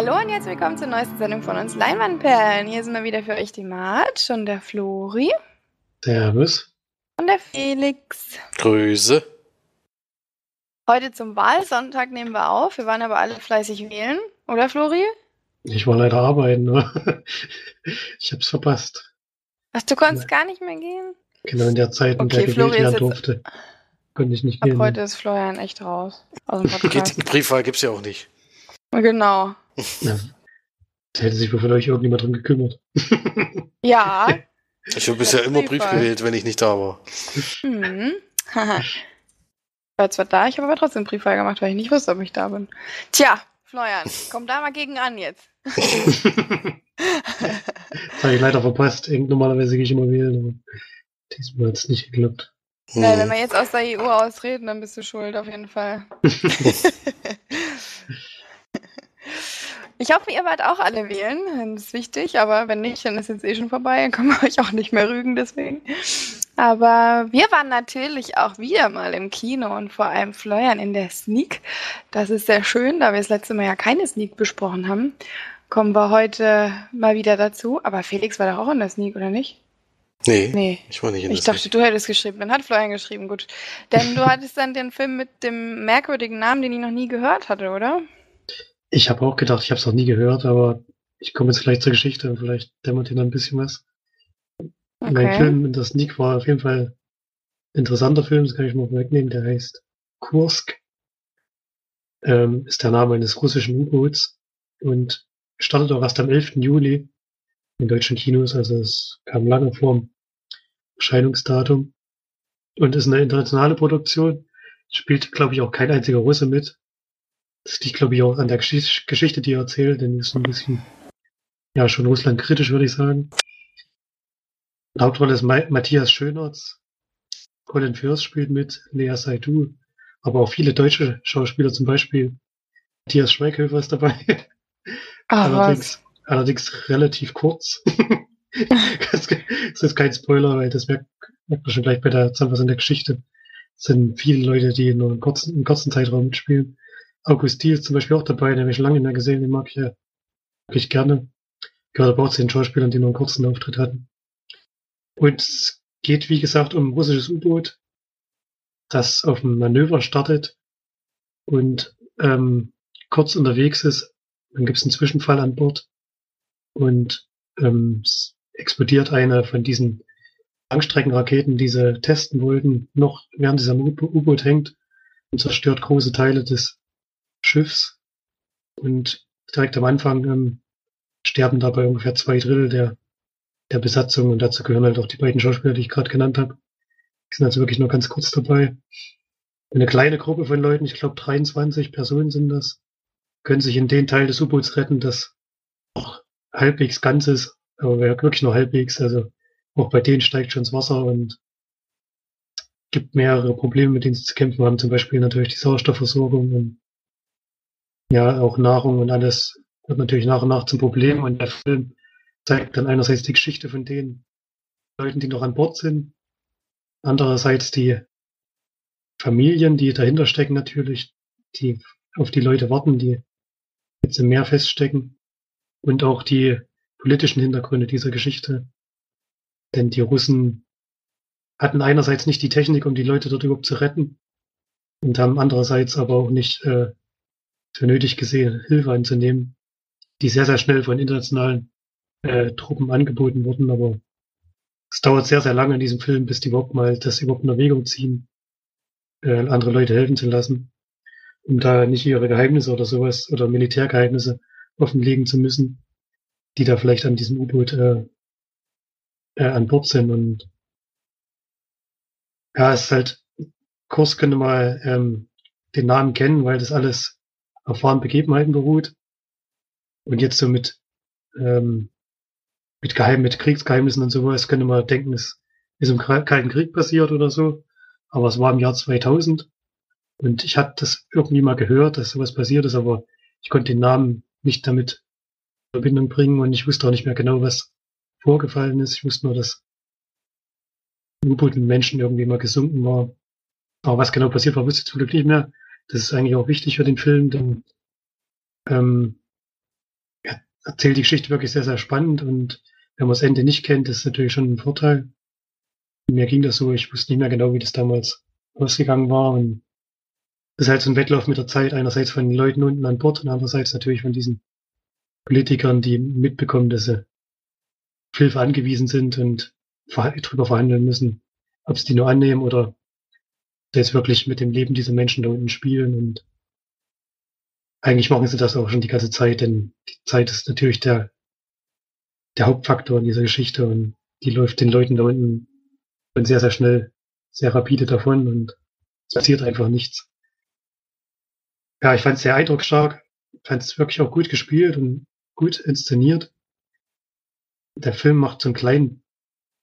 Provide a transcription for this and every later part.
Hallo und herzlich willkommen zur neuesten Sendung von uns Leinwandperlen. Hier sind wir wieder für euch die Marge und der Flori Servus. und der Felix. Grüße. Heute zum Wahlsonntag nehmen wir auf. Wir waren aber alle fleißig wählen, oder Flori? Ich war leider arbeiten, nur ich hab's verpasst. Ach, du konntest gar nicht mehr gehen? Genau in der Zeit, in Okay, der Flori gewählt werden jetzt- durfte, konnte ich nicht Ab gehen. heute ist Florian echt raus aus dem Briefwahl gibt's ja auch nicht. genau. Ja. Da hätte sich wohl von euch irgendjemand drum gekümmert. Ja. Ich habe bisher immer Brief Briefwahl. gewählt, wenn ich nicht da war. Hm. Haha. ich war zwar da, ich habe aber trotzdem Briefwahl gemacht, weil ich nicht wusste, ob ich da bin. Tja, Florian, komm da mal gegen an jetzt. das habe ich leider verpasst. Irgend- Normalerweise gehe ich immer wählen, aber diesmal hat es nicht geklappt. Ja, wenn wir jetzt aus der EU ausreden, dann bist du schuld, auf jeden Fall. Ich hoffe, ihr wart auch alle wählen. Das ist wichtig, aber wenn nicht, dann ist jetzt eh schon vorbei. Dann können wir euch auch nicht mehr rügen, deswegen. Aber wir waren natürlich auch wieder mal im Kino und vor allem Florian in der Sneak. Das ist sehr schön, da wir das letzte Mal ja keine Sneak besprochen haben. Kommen wir heute mal wieder dazu. Aber Felix war doch auch in der Sneak, oder nicht? nee, Nee. ich war nicht in Ich der dachte, du hättest geschrieben. Dann hat Florian geschrieben, gut. Denn du hattest dann den Film mit dem merkwürdigen Namen, den ich noch nie gehört hatte, oder? Ich habe auch gedacht, ich habe es noch nie gehört, aber ich komme jetzt gleich zur Geschichte und vielleicht dämmert ihr dann ein bisschen was. Mein Film in der Sneak war auf jeden Fall ein interessanter Film, das kann ich mal wegnehmen, der heißt Kursk. Ähm, ist der Name eines russischen U-Boots und startet auch erst am 11. Juli in deutschen Kinos, also es kam lange vor dem Erscheinungsdatum und ist eine internationale Produktion. Spielt, glaube ich, auch kein einziger Russe mit. Das liegt, glaube ich, auch an der Gesch Geschichte, die er erzählt, denn die ist so ein bisschen, ja, schon Russland kritisch, würde ich sagen. Der Hauptrolle ist Ma Matthias Schönertz, Colin Firth spielt mit, Lea Seydoux, aber auch viele deutsche Schauspieler, zum Beispiel Matthias Schweighöfer ist dabei, Ah, was? allerdings, allerdings relativ kurz. das ist kein Spoiler, weil das merkt, merkt man schon gleich bei der Zusammenfassung der Geschichte. Es sind viele Leute, die nur einen kurzen, einen kurzen Zeitraum mitspielen. August Diel ist zum Beispiel auch dabei, den habe ich lange nicht mehr gesehen, den mag ich ja wirklich gerne. Gehört aber auch zu den Schauspielern, die nur einen kurzen Auftritt hatten. Und es geht, wie gesagt, um ein russisches U-Boot, das auf ein Manöver startet und ähm, kurz unterwegs ist. Dann gibt es einen Zwischenfall an Bord und ähm, es explodiert eine von diesen Langstreckenraketen, die sie testen wollten, noch während dieser U-Boot hängt und zerstört große Teile des Schiffs. Und direkt am Anfang ähm, sterben dabei ungefähr zwei Drittel der, der Besatzung und dazu gehören halt auch die beiden Schauspieler, die ich gerade genannt habe. Die sind also wirklich nur ganz kurz dabei. Eine kleine Gruppe von Leuten, ich glaube 23 Personen sind das, können sich in den Teil des U-Boots retten, das auch halbwegs ganz ist, aber wirklich nur halbwegs. Also auch bei denen steigt schon das Wasser und gibt mehrere Probleme, mit denen sie zu kämpfen haben. Zum Beispiel natürlich die Sauerstoffversorgung und ja, auch Nahrung und alles wird natürlich nach und nach zum Problem. Und der Film zeigt dann einerseits die Geschichte von den Leuten, die noch an Bord sind, andererseits die Familien, die dahinter stecken natürlich, die auf die Leute warten, die jetzt im Meer feststecken und auch die politischen Hintergründe dieser Geschichte. Denn die Russen hatten einerseits nicht die Technik, um die Leute dort überhaupt zu retten und haben andererseits aber auch nicht äh, für nötig gesehen, Hilfe anzunehmen, die sehr, sehr schnell von internationalen äh, Truppen angeboten wurden. Aber es dauert sehr, sehr lange in diesem Film, bis die überhaupt mal das überhaupt in Erwägung ziehen, äh, andere Leute helfen zu lassen, um da nicht ihre Geheimnisse oder sowas oder Militärgeheimnisse offenlegen zu müssen, die da vielleicht an diesem U-Boot äh, äh, an Bord sind. Und ja, es ist halt, Kurs könnte mal ähm, den Namen kennen, weil das alles auf wahren Begebenheiten beruht. Und jetzt so mit, ähm, mit Geheim, mit Kriegsgeheimnissen und sowas könnte man denken, es ist im Kal- Kalten Krieg passiert oder so. Aber es war im Jahr 2000. Und ich hatte das irgendwie mal gehört, dass sowas passiert ist, aber ich konnte den Namen nicht damit in Verbindung bringen und ich wusste auch nicht mehr genau, was vorgefallen ist. Ich wusste nur, dass ein U-Boot mit Menschen irgendwie mal gesunken war. Aber was genau passiert war, wusste ich zum Glück nicht mehr. Das ist eigentlich auch wichtig für den Film, denn ähm, erzählt die Geschichte wirklich sehr, sehr spannend und wenn man das Ende nicht kennt, ist natürlich schon ein Vorteil. Mir ging das so, ich wusste nicht mehr genau, wie das damals ausgegangen war und das ist halt so ein Wettlauf mit der Zeit, einerseits von den Leuten unten an Bord und andererseits natürlich von diesen Politikern, die mitbekommen, dass sie Hilfe angewiesen sind und drüber verhandeln müssen, ob sie die nur annehmen oder jetzt wirklich mit dem Leben dieser Menschen da unten spielen und eigentlich machen sie das auch schon die ganze Zeit, denn die Zeit ist natürlich der, der Hauptfaktor in dieser Geschichte und die läuft den Leuten da unten sehr, sehr schnell, sehr rapide davon und es passiert einfach nichts. Ja, ich fand es sehr eindrucksstark, fand es wirklich auch gut gespielt und gut inszeniert. Der Film macht so einen kleinen,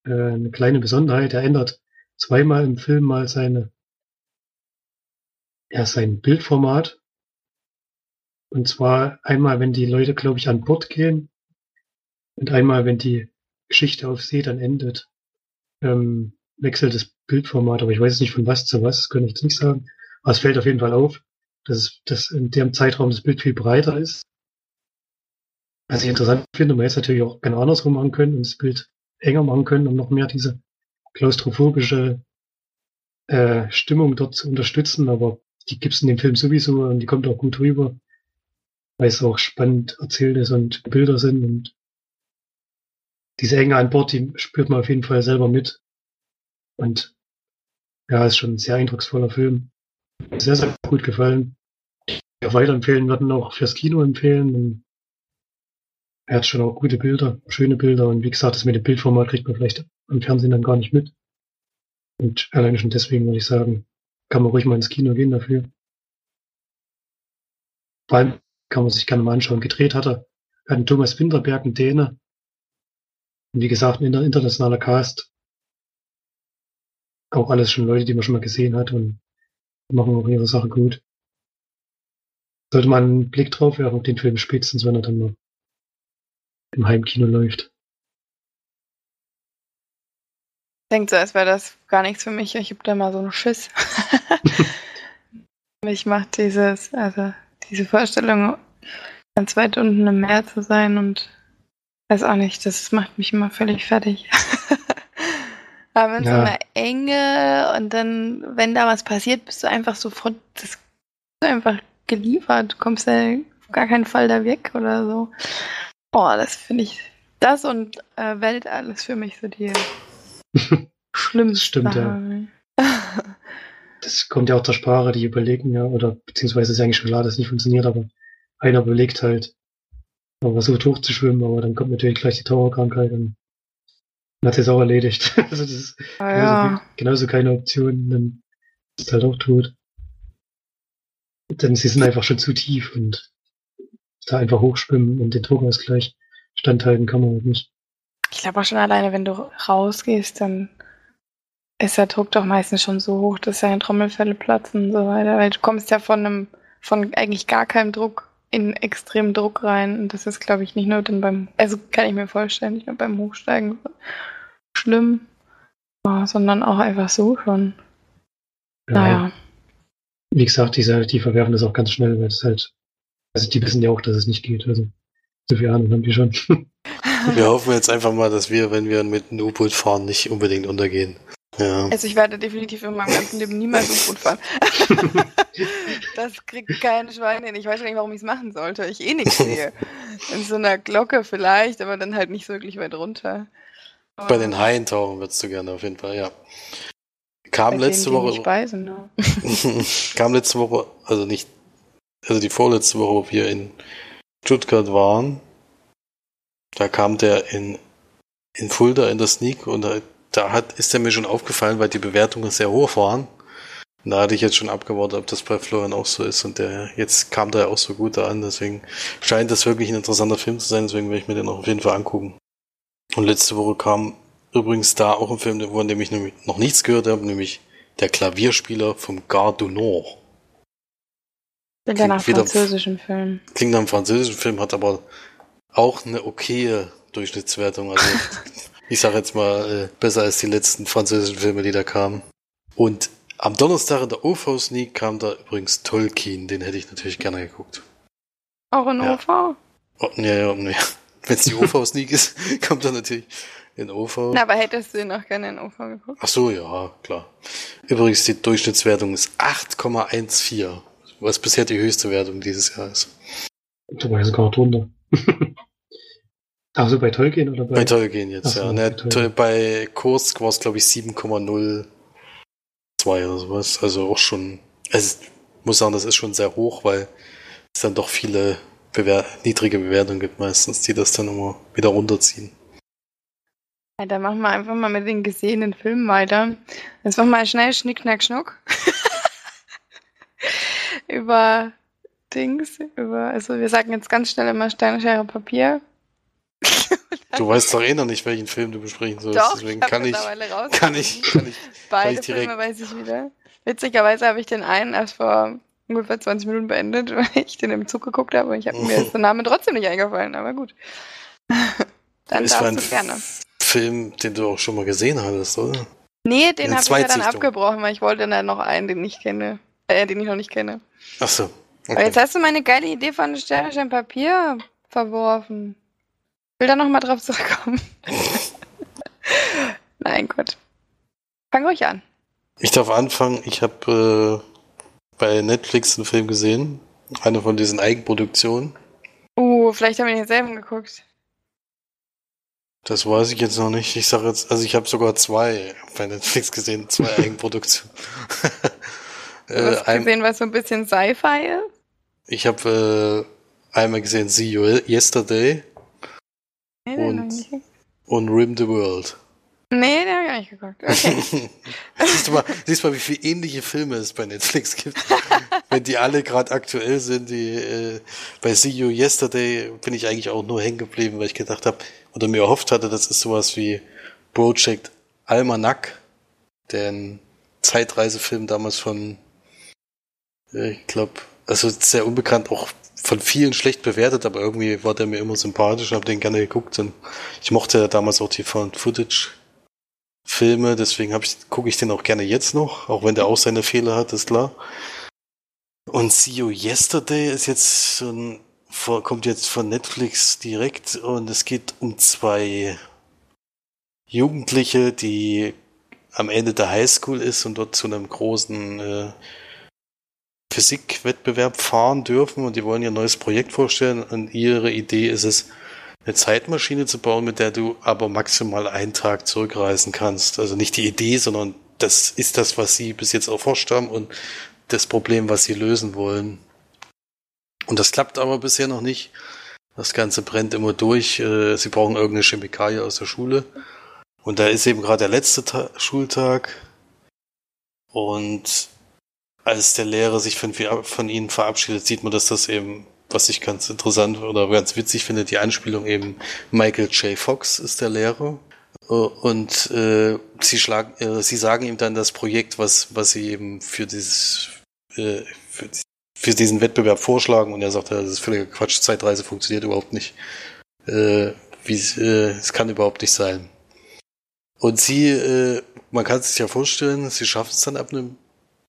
äh, eine kleine Besonderheit. Er ändert zweimal im Film mal seine, ja, sein Bildformat. Und zwar einmal, wenn die Leute, glaube ich, an Bord gehen und einmal, wenn die Geschichte auf See dann endet, ähm, wechselt das Bildformat. Aber ich weiß nicht von was zu was, das kann ich jetzt nicht sagen. Aber es fällt auf jeden Fall auf, dass, dass in dem Zeitraum das Bild viel breiter ist. Was ich interessant finde, man hätte natürlich auch genau andersrum machen können und das Bild enger machen können, um noch mehr diese klaustrophobische äh, Stimmung dort zu unterstützen, aber die gibt's in dem Film sowieso und die kommt auch gut rüber weil es auch spannend erzählt ist und Bilder sind und diese Enge an Bord, die spürt man auf jeden Fall selber mit. Und ja, ist schon ein sehr eindrucksvoller Film. Sehr, sehr gut gefallen. Ja, weiterempfehlen würden auch fürs Kino empfehlen. Und er hat schon auch gute Bilder, schöne Bilder. Und wie gesagt, das mit dem Bildformat kriegt man vielleicht am Fernsehen dann gar nicht mit. Und alleine schon deswegen würde ich sagen, kann man ruhig mal ins Kino gehen dafür. Vor allem kann man sich gerne mal anschauen. Gedreht hat er, hat Thomas Winterberg, ein Däne. Und wie gesagt, ein internationaler Cast. Auch alles schon Leute, die man schon mal gesehen hat und machen auch ihre Sache gut. Sollte man einen Blick drauf werfen auf den Film spätestens, wenn er dann mal im Heimkino läuft. Denkt so, als wäre das gar nichts für mich. Ich hab da mal so einen Schiss. mich macht dieses, also diese Vorstellung, an zwei Stunden im Meer zu sein und weiß auch nicht, das macht mich immer völlig fertig. Aber in ja. so einer Enge und dann, wenn da was passiert, bist du einfach sofort, das einfach geliefert, du kommst ja auf gar keinen Fall da weg oder so. Boah, das finde ich, das und äh, Welt alles für mich so die schlimmsten. Stimmt, ja. das kommt ja auch der Sprache, die überlegen ja, oder beziehungsweise ist eigentlich schon klar, dass es nicht funktioniert, aber einer überlegt halt, man versucht hochzuschwimmen, aber dann kommt natürlich gleich die Taucherkrankheit und dann hat sie es auch erledigt. also das ist ah, genauso, ja. genauso, keine Option, dann ist halt auch tot. Denn sie sind einfach schon zu tief und da einfach hochschwimmen und den Druckausgleich standhalten kann man halt nicht. Ich glaube auch schon alleine, wenn du rausgehst, dann ist der Druck doch meistens schon so hoch, dass deine Trommelfälle platzen und so weiter. Weil du kommst ja von einem, von eigentlich gar keinem Druck in extremen Druck rein. Und das ist, glaube ich, nicht nur dann beim, also kann ich mir vorstellen, nicht nur beim Hochsteigen schlimm, sondern auch einfach so schon. Ja. Naja. Wie gesagt, die, die verwerfen das auch ganz schnell, weil es halt, also die wissen ja auch, dass es nicht geht. Also so viel Ahnung haben die schon. Wir hoffen jetzt einfach mal, dass wir, wenn wir mit einem U-Boot fahren, nicht unbedingt untergehen. Ja. Also ich werde definitiv in meinem ganzen Leben niemals U-Boot fahren. das kriegt kein Schwein hin. Ich weiß nicht, warum ich es machen sollte. Ich eh nichts sehe. In so einer Glocke vielleicht, aber dann halt nicht wirklich weit runter. Bei den Haien tauchen würdest du gerne auf jeden Fall, ja. Kam Bei letzte denen, Woche. Speisen, ne? kam letzte Woche, also nicht, also die vorletzte Woche, wo wir in Stuttgart waren, da kam der in, in Fulda in der Sneak und da da hat, ist er mir schon aufgefallen, weil die Bewertungen sehr hoch waren. Und da hatte ich jetzt schon abgewartet, ob das bei Florian auch so ist. Und der jetzt kam da ja auch so gut an. Deswegen scheint das wirklich ein interessanter Film zu sein. Deswegen werde ich mir den auch auf jeden Fall angucken. Und letzte Woche kam übrigens da auch ein Film, von dem ich noch nichts gehört habe, nämlich der Klavierspieler vom Gare du Nord. Klingt nach französischen Film. Klingt nach einem französischen Film, hat aber auch eine okaye Durchschnittswertung. Also ich sag jetzt mal, äh, besser als die letzten französischen Filme, die da kamen. Und am Donnerstag in der OV Sneak kam da übrigens Tolkien, den hätte ich natürlich gerne geguckt. Auch in ja. OV? Oh, ja, ja, ja. Wenn es die OV-Sneak ist, kommt dann natürlich in OV. Na, aber hättest du ihn auch gerne in OV geguckt? Ach so, ja, klar. Übrigens, die Durchschnittswertung ist 8,14, was bisher die höchste Wertung dieses Jahr ist. Du weißt gar drunter. Also bei Tolkien oder bei? Bei Tolkien jetzt, so, ja. Ne, bei, bei Kursk war es, glaube ich, 7,02 oder sowas. Also auch schon, also ich muss sagen, das ist schon sehr hoch, weil es dann doch viele Bewer niedrige Bewertungen gibt meistens, die das dann immer wieder runterziehen. Ja, dann machen wir einfach mal mit den gesehenen Filmen weiter. Jetzt machen wir schnell Schnick, Schnack, Schnuck. über Dings, über, also wir sagen jetzt ganz schnell immer Steine, Schere, Papier. Du weißt doch eh noch nicht, welchen Film du besprechen sollst. Doch, Deswegen ich kann, ich, kann ich, kann ich, Beide kann ich direkt... Filme weiß ich wieder. Witzigerweise habe ich den einen erst vor ungefähr 20 Minuten beendet, weil ich den im Zug geguckt habe und ich habe mir der Name trotzdem nicht eingefallen, aber gut. Dann ist darfst du gerne. Film, den du auch schon mal gesehen hattest, oder? Nee, den habe ich ja dann abgebrochen, weil ich wollte dann noch einen, den ich kenne, äh, den ich noch nicht kenne. Ach so. Okay. Aber jetzt hast du meine geile Idee von Sternchen Papier verworfen. Will da nochmal drauf zurückkommen. Nein, Gott. Fang ruhig an. Ich darf anfangen. Ich habe äh, bei Netflix einen Film gesehen. Eine von diesen Eigenproduktionen. Uh, vielleicht haben wir denselben geguckt. Das weiß ich jetzt noch nicht. Ich sage jetzt, also ich habe sogar zwei bei Netflix gesehen, zwei Eigenproduktionen. du hast äh, gesehen, was so ein bisschen Sci-Fi ist? Ich habe äh, einmal gesehen See You Yesterday nee, und, und Rim the World. Nee, den habe ich auch nicht geguckt. Okay. siehst, du mal, siehst du mal, wie viele ähnliche Filme es bei Netflix gibt. Wenn die alle gerade aktuell sind. Die, äh, bei See You Yesterday bin ich eigentlich auch nur hängen geblieben, weil ich gedacht habe oder mir erhofft hatte, das ist sowas wie Project Almanac, der Zeitreisefilm damals von, äh, ich glaube, also sehr unbekannt, auch von vielen schlecht bewertet, aber irgendwie war der mir immer sympathisch, habe den gerne geguckt und ich mochte ja damals auch die Footage Filme, deswegen ich gucke ich den auch gerne jetzt noch, auch wenn der auch seine Fehler hat, ist klar. Und See You Yesterday ist jetzt so ein, kommt jetzt von Netflix direkt und es geht um zwei Jugendliche, die am Ende der Highschool ist und dort zu einem großen äh, Physikwettbewerb fahren dürfen und die wollen ihr neues Projekt vorstellen und ihre Idee ist es, eine Zeitmaschine zu bauen, mit der du aber maximal einen Tag zurückreisen kannst. Also nicht die Idee, sondern das ist das, was sie bis jetzt erforscht haben und das Problem, was sie lösen wollen. Und das klappt aber bisher noch nicht. Das Ganze brennt immer durch. Äh, sie brauchen irgendeine Chemikalie aus der Schule. Und da ist eben gerade der letzte Ta Schultag. Und als der Lehrer sich von, von ihnen verabschiedet, sieht man, dass das eben, was ich ganz interessant oder ganz witzig finde, die Anspielung eben Michael J. Fox ist der Lehrer. Und äh, sie schlagen, äh, sie sagen ihm dann das Projekt, was was sie eben für dieses äh, für, für, diesen Wettbewerb vorschlagen und er sagt, das ist völliger Quatsch, Zeitreise funktioniert überhaupt nicht. Äh, wie äh, es kann überhaupt nicht sein. Und sie, äh, man kann es sich ja vorstellen, sie schaffen es dann ab einem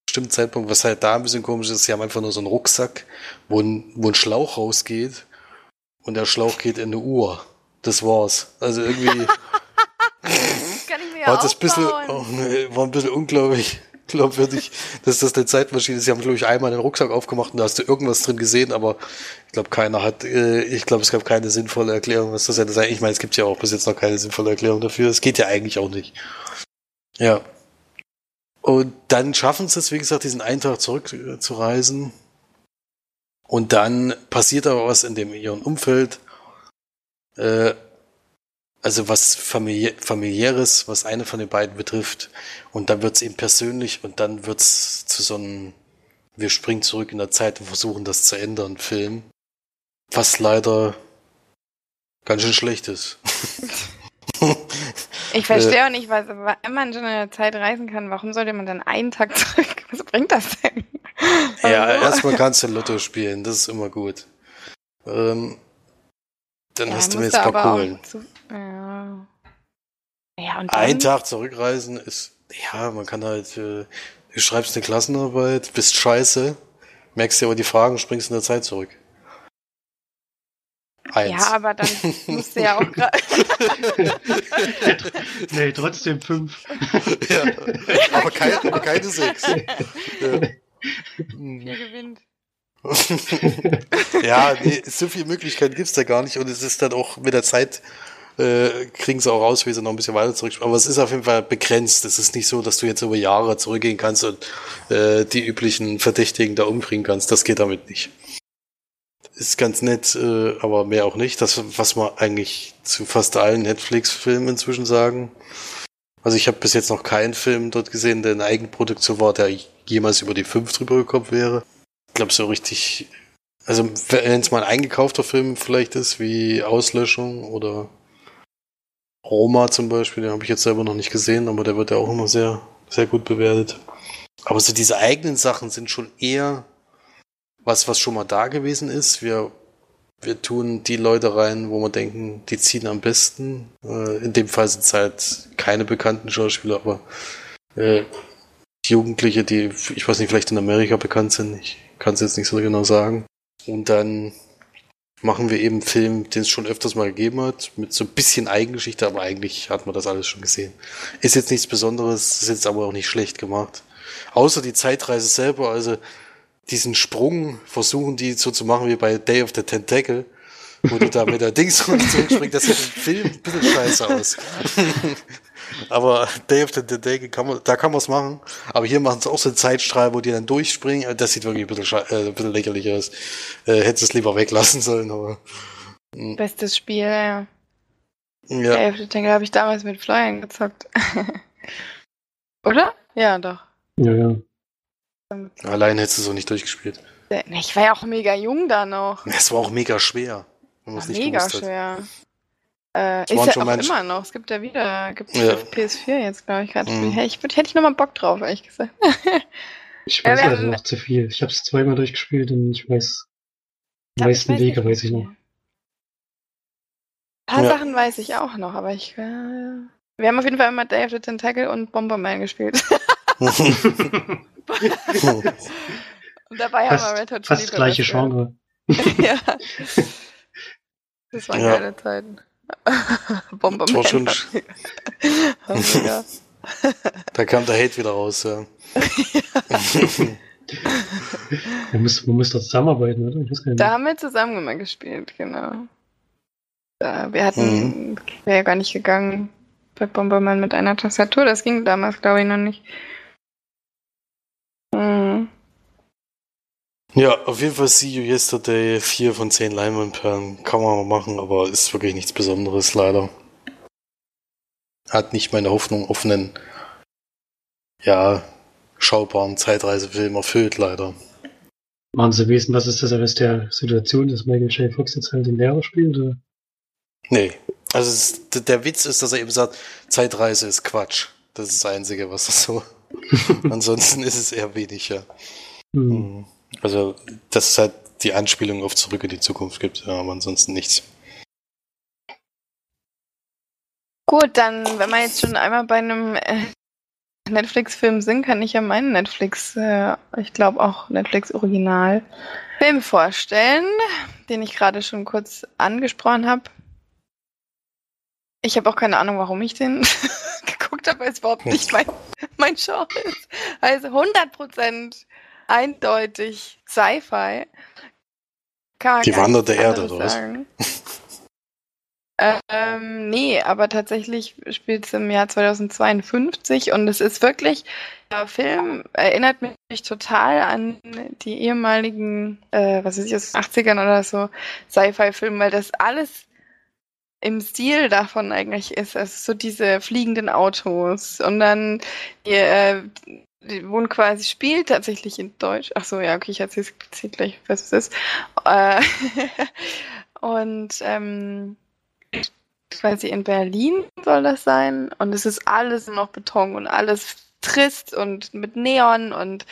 bestimmten Zeitpunkt, was halt da ein bisschen komisch ist, sie haben einfach nur so einen Rucksack, wo ein, wo ein Schlauch rausgeht und der Schlauch geht in eine Uhr. Das war's. Also irgendwie kann ich mir war das bisschen, oh, nee, war ein bisschen unglaublich glaubwürdig, dass das eine Zeitmaschine ist. Sie haben, glaube ich, einmal den Rucksack aufgemacht und da hast du irgendwas drin gesehen, aber ich glaube, keiner hat, äh, ich glaube, es gab keine sinnvolle Erklärung, was das hätte sein. Ich meine, es gibt ja auch bis jetzt noch keine sinnvolle Erklärung dafür. Es geht ja eigentlich auch nicht. Ja. Und dann schaffen sie es, wie gesagt, diesen einen Tag zurückzureisen. Und dann passiert aber was in dem ihren Umfeld. Äh, also was familiä familiäres, was eine von den beiden betrifft. Und dann wird es ihm persönlich und dann wird es zu so einem, wir springen zurück in der Zeit und versuchen das zu ändern, Film. Was leider ganz schön schlecht ist. Ich verstehe auch nicht, was, wenn man schon in der Zeit reisen kann, warum sollte man dann einen Tag zurück? Was bringt das denn? Ja, also. erstmal kannst du Lotto spielen, das ist immer gut. Ähm, dann ja, hast du mir jetzt ein paar Kohlen. Zu, ja. ja Ein Tag zurückreisen ist, ja, man kann halt, äh, du schreibst eine Klassenarbeit, bist scheiße, merkst dir aber die Fragen, springst in der Zeit zurück. Eins. Ja, aber dann musst du ja auch gerade. nee, trotzdem fünf. ja, aber, kein, aber keine sechs. Ja. Wer gewinnt? ja, nee, so viele Möglichkeiten gibt's da gar nicht und es ist dann auch mit der Zeit äh, kriegen sie auch raus, wie sie noch ein bisschen weiter zurück. Aber es ist auf jeden Fall begrenzt. Es ist nicht so, dass du jetzt über Jahre zurückgehen kannst und äh, die üblichen Verdächtigen da umbringen kannst. Das geht damit nicht. Ist ganz nett, äh, aber mehr auch nicht. Das, was man eigentlich zu fast allen Netflix-Filmen inzwischen sagen. Also ich habe bis jetzt noch keinen Film dort gesehen, der eine Eigenproduktion war, der jemals über die fünf drüber gekommen wäre. Ich glaube, so richtig also wenn es mal ein eingekaufter Film vielleicht ist, wie Auslöschung oder Roma zum Beispiel, den habe ich jetzt selber noch nicht gesehen, aber der wird ja auch immer sehr, sehr gut bewertet. Aber so diese eigenen Sachen sind schon eher was, was schon mal da gewesen ist. Wir, wir tun die Leute rein, wo wir denken, die ziehen am besten. Äh, in dem Fall sind es halt keine bekannten Schauspieler, aber äh, Jugendliche, die, ich weiß nicht, vielleicht in Amerika bekannt sind. Ich kann es jetzt nicht so genau sagen. Und dann machen wir eben einen Film, den es schon öfters mal gegeben hat, mit so ein bisschen Eigengeschichte, aber eigentlich hat man das alles schon gesehen. Ist jetzt nichts Besonderes, ist jetzt aber auch nicht schlecht gemacht. Außer die Zeitreise selber, also diesen Sprung versuchen die so zu machen wie bei Day of the Tentacle, wo du da mit der Dings zurückspringst, das sieht im Film ein bisschen scheiße aus. Aber Day of the Day kann man, da kann man es machen. Aber hier machen sie auch so einen Zeitstrahl, wo die dann durchspringen. Das sieht wirklich ein bisschen, äh, ein bisschen lächerlich aus. Äh, hättest es lieber weglassen sollen, aber. Hm. Bestes Spiel, ja. ja. Day of the Day habe ich damals mit Flyern gezockt. Oder? Ja, doch. Ja, ja. Allein hättest du so nicht durchgespielt. Ich war ja auch mega jung da noch. Es war auch mega schwer. War mega schwer. Äh, ist ja auch immer noch. Es gibt ja wieder, gibt ja. PS4 jetzt, glaube ich, gerade. Mhm. Ich würd, hätte ich nochmal Bock drauf, ehrlich gesagt. ich weiß ja, noch zu viel. Ich habe es zweimal durchgespielt und ich weiß, die meisten weiß Wege weiß ich noch. Ein paar ja. Sachen weiß ich auch noch, aber ich. Äh, wir haben auf jeden Fall immer Day of the Tentacle und Bomberman gespielt. und dabei fast, haben wir Red Hot Chili Fast gleiche Genre. ja. Das waren ja. geile Zeiten. Bomberman. Das war schon. da kam der Hate wieder raus, ja. man, muss, man muss doch zusammenarbeiten, oder? Ich weiß gar nicht. Da haben wir zusammen immer gespielt, genau. Da, wir hatten, mhm. wäre ja gar nicht gegangen bei Bomberman mit einer Tastatur. Das ging damals, glaube ich, noch nicht. Ja, auf jeden Fall See You Yesterday, 4 von 10 Leinwandperlen. Kann man mal machen, aber ist wirklich nichts Besonderes, leider. Hat nicht meine Hoffnung auf einen, ja, schaubaren Zeitreisefilm erfüllt, leider. Machen Sie wissen, was ist das aus der Situation, dass Michael J. Fox jetzt halt den Lehrer spielt? Oder? Nee. Also ist, der Witz ist, dass er eben sagt, Zeitreise ist Quatsch. Das ist das Einzige, was er so. Ansonsten ist es eher wenig, ja. Hm. hm. Also, dass es halt die Anspielung auf Zurück in die Zukunft gibt, aber ansonsten nichts. Gut, dann, wenn wir jetzt schon einmal bei einem äh, Netflix-Film sind, kann ich ja meinen Netflix, äh, ich glaube auch Netflix-Original, Film vorstellen, den ich gerade schon kurz angesprochen habe. Ich habe auch keine Ahnung, warum ich den geguckt habe, weil es überhaupt nicht mein, mein Genre ist. Also 100 Prozent eindeutig Sci-Fi. Die Wander der Erde, oder was? ähm, nee, aber tatsächlich spielt es im Jahr 2052 und es ist wirklich, der Film erinnert mich total an die ehemaligen, äh, was weiß ich, aus den 80ern oder so, Sci-Fi-Filme, weil das alles im Stil davon eigentlich ist. Also so diese fliegenden Autos und dann die, äh, wohnen quasi spielt tatsächlich in Deutsch. Ach so, ja, okay, ich erzähle gleich, was es ist. Äh, und ähm, quasi in Berlin soll das sein. Und es ist alles noch Beton und alles trist und mit Neon und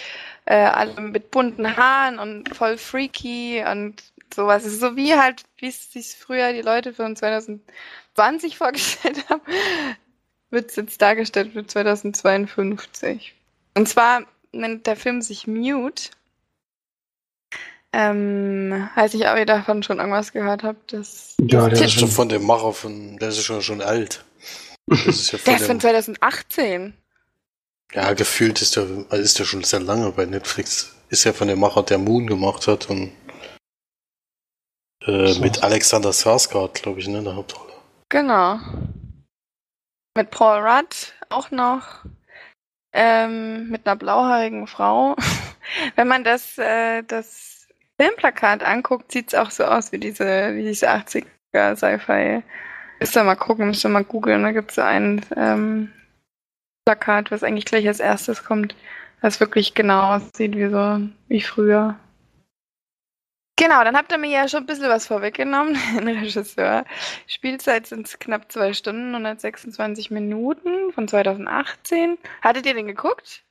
äh, alle mit bunten Haaren und voll freaky und sowas. Es ist so wie halt, wie es sich früher die Leute von 2020 vorgestellt haben, wird es jetzt dargestellt für 2052. Und zwar nennt der Film sich Mute. Ähm, heißt ich, ob ihr davon schon irgendwas gehört habt. Das, ja, das der ist schon von dem Macher von, der ist schon, schon alt. Das ist ja von der ist von 2018. Ja, gefühlt ist der, ist der schon sehr lange bei Netflix. Ist ja von dem Macher, der Moon gemacht hat und äh, so. mit Alexander Skarsgård, glaube ich, ne, in der Hauptrolle. Genau. Mit Paul Rudd auch noch. Ähm, mit einer blauhaarigen Frau. Wenn man das, äh, das Filmplakat anguckt, sieht es auch so aus wie diese, wie diese 80er Sci-Fi. Müsst ihr mal gucken, müsst ihr mal googeln. Da gibt es so ein ähm, Plakat, was eigentlich gleich als erstes kommt, das wirklich genau aussieht wie so wie früher. Genau, dann habt ihr mir ja schon ein bisschen was vorweggenommen, den Regisseur. Spielzeit sind es knapp zwei Stunden, 126 Minuten von 2018. Hattet ihr den geguckt?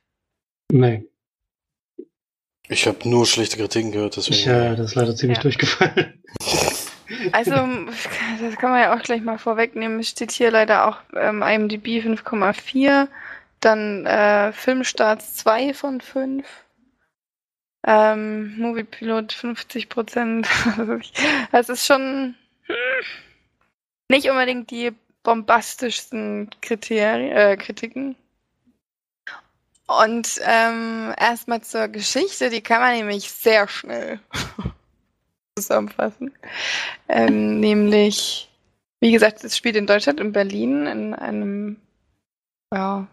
Nein. Ich habe nur schlechte Kritiken gehört, deswegen. Ja, das ist leider ziemlich ja. durchgefallen. Also, das kann man ja auch gleich mal vorwegnehmen. Es steht hier leider auch ähm, IMDb 5,4, dann äh, Filmstarts 2 von 5. Ähm, Moviepilot 50 Prozent. das ist schon nicht unbedingt die bombastischsten Kriterien, äh, Kritiken. Und ähm, erstmal zur Geschichte, die kann man nämlich sehr schnell zusammenfassen. Ähm, nämlich, wie gesagt, es spielt in Deutschland, in Berlin, in einem ja,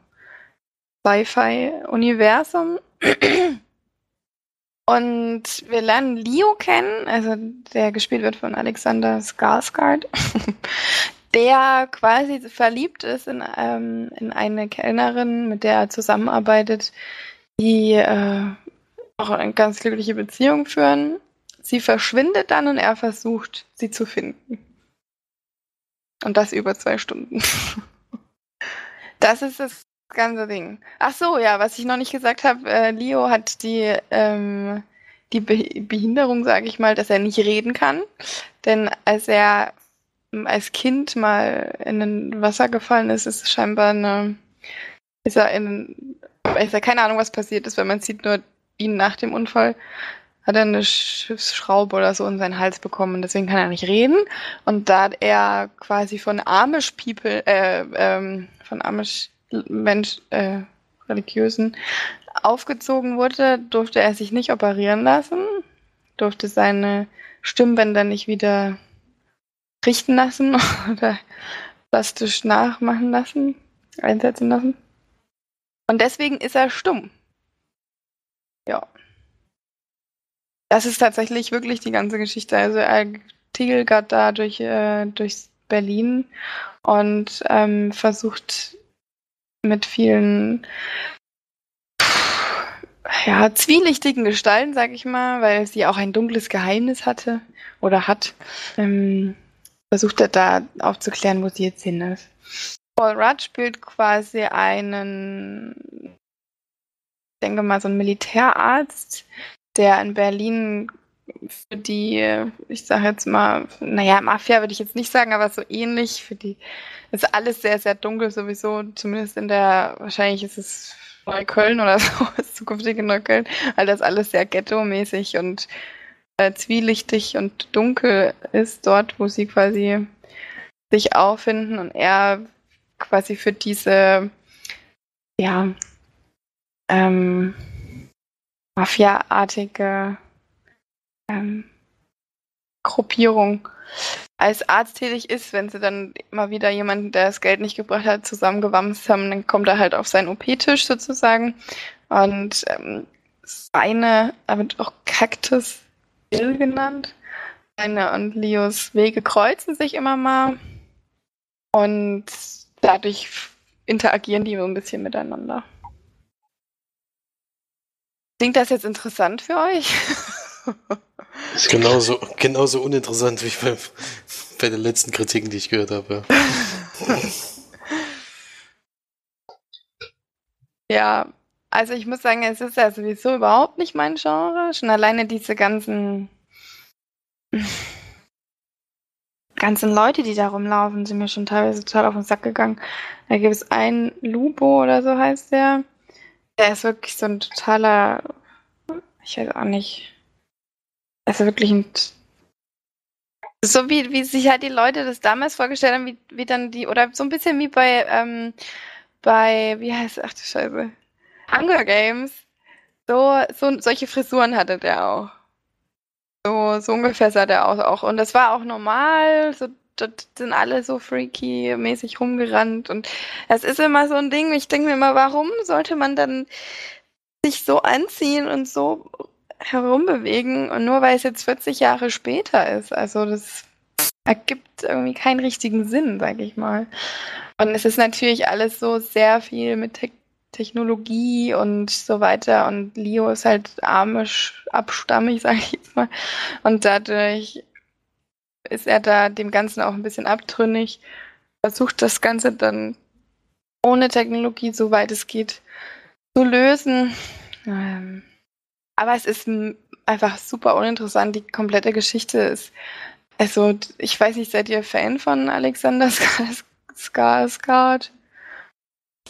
Sci-Fi-Universum. Und wir lernen Leo kennen, also der gespielt wird von Alexander Skarsgård, der quasi verliebt ist in, ähm, in eine Kellnerin, mit der er zusammenarbeitet, die äh, auch eine ganz glückliche Beziehung führen. Sie verschwindet dann und er versucht, sie zu finden. Und das über zwei Stunden. Das ist das ganze Ding. Ach so, ja, was ich noch nicht gesagt habe, äh, Leo hat die, ähm, die Be Behinderung, sage ich mal, dass er nicht reden kann. Denn als er als Kind mal in ein Wasser gefallen ist, ist es scheinbar eine, ist er in, ist er keine Ahnung, was passiert ist, weil man sieht nur ihn nach dem Unfall, hat er eine Schiffsschraube oder so in seinen Hals bekommen, deswegen kann er nicht reden. Und da er quasi von Amish People, äh, ähm, von Amish Mensch, äh, religiösen aufgezogen wurde, durfte er sich nicht operieren lassen, durfte seine Stimmbänder nicht wieder richten lassen oder plastisch nachmachen lassen, einsetzen lassen. Und deswegen ist er stumm. Ja. Das ist tatsächlich wirklich die ganze Geschichte. Also er tigelt da durch, äh, durch Berlin und ähm, versucht mit vielen ja, zwielichtigen Gestalten, sag ich mal, weil sie auch ein dunkles Geheimnis hatte oder hat. Ähm, versucht er da aufzuklären, wo sie jetzt hin ist. Paul Rudd spielt quasi einen, ich denke mal, so einen Militärarzt, der in Berlin für die, ich sage jetzt mal, naja, Mafia würde ich jetzt nicht sagen, aber so ähnlich. Für die, ist alles sehr, sehr dunkel sowieso, zumindest in der, wahrscheinlich ist es Neukölln oder so, das zukünftige Neukölln, weil das alles sehr ghetto-mäßig und äh, zwielichtig und dunkel ist dort, wo sie quasi sich auffinden und er quasi für diese, ja, ähm, Mafia-artige ähm, Gruppierung als Arzt tätig ist, wenn sie dann immer wieder jemanden, der das Geld nicht gebracht hat, zusammengewamst haben, dann kommt er halt auf seinen OP-Tisch sozusagen. Und ähm, seine, er wird auch Cactus Bill genannt. Seine und Leos Wege kreuzen sich immer mal. Und dadurch interagieren die so ein bisschen miteinander. Klingt das jetzt interessant für euch? Ist genauso, genauso uninteressant wie bei, bei den letzten Kritiken, die ich gehört habe. ja, also ich muss sagen, es ist ja sowieso überhaupt nicht mein Genre. Schon alleine diese ganzen ganzen Leute, die da rumlaufen, sind mir schon teilweise total auf den Sack gegangen. Da gibt es einen Lupo oder so heißt der. Der ist wirklich so ein totaler, ich weiß auch nicht, Also wirklich ein so wie, wie sich halt die Leute das damals vorgestellt haben, wie, wie dann die, oder so ein bisschen wie bei, ähm, bei, wie heißt, ach du Scheiße, Hunger Games. So, so, solche Frisuren hatte der auch. So, so ungefähr sah der aus auch. Und das war auch normal, so dort sind alle so freaky mäßig rumgerannt und es ist immer so ein Ding, ich denke mir immer, warum sollte man dann sich so anziehen und so herumbewegen und nur weil es jetzt 40 Jahre später ist. Also das ergibt irgendwie keinen richtigen Sinn, sag ich mal. Und es ist natürlich alles so sehr viel mit Te Technologie und so weiter und Leo ist halt armisch, abstammig, sag ich jetzt mal. Und dadurch ist er da dem Ganzen auch ein bisschen abtrünnig, versucht das Ganze dann ohne Technologie, soweit es geht, zu lösen. Ähm, aber es ist einfach super uninteressant. Die komplette Geschichte ist, also ich weiß nicht, seid ihr Fan von Alexander Skarsgård?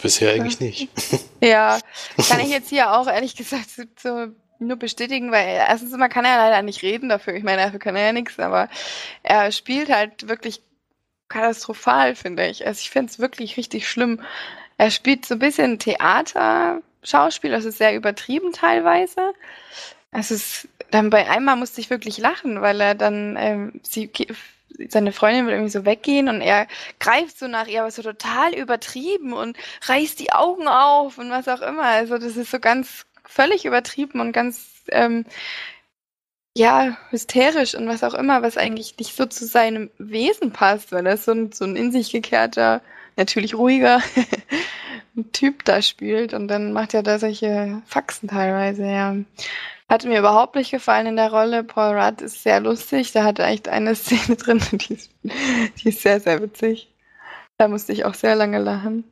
Bisher eigentlich nicht. Ja, kann ich jetzt hier auch ehrlich gesagt so nur bestätigen, weil erstens mal kann er leider nicht reden dafür. Ich meine, dafür kann er ja nichts, aber er spielt halt wirklich katastrophal, finde ich. Also ich finde es wirklich richtig schlimm. Er spielt so ein bisschen Theater-Schauspiel, das ist sehr übertrieben teilweise. Es ist dann bei einmal musste ich wirklich lachen, weil er dann ähm, sie seine Freundin will irgendwie so weggehen und er greift so nach ihr, aber so total übertrieben und reißt die Augen auf und was auch immer. Also das ist so ganz völlig übertrieben und ganz, ähm, ja, hysterisch und was auch immer, was eigentlich nicht so zu seinem Wesen passt, weil er so ein, so ein in sich gekehrter, natürlich ruhiger Typ da spielt und dann macht er da solche Faxen teilweise, ja. Hat mir überhaupt nicht gefallen in der Rolle. Paul Rudd ist sehr lustig. Da hat er echt eine Szene drin, die ist, die ist sehr, sehr witzig. Da musste ich auch sehr lange lachen.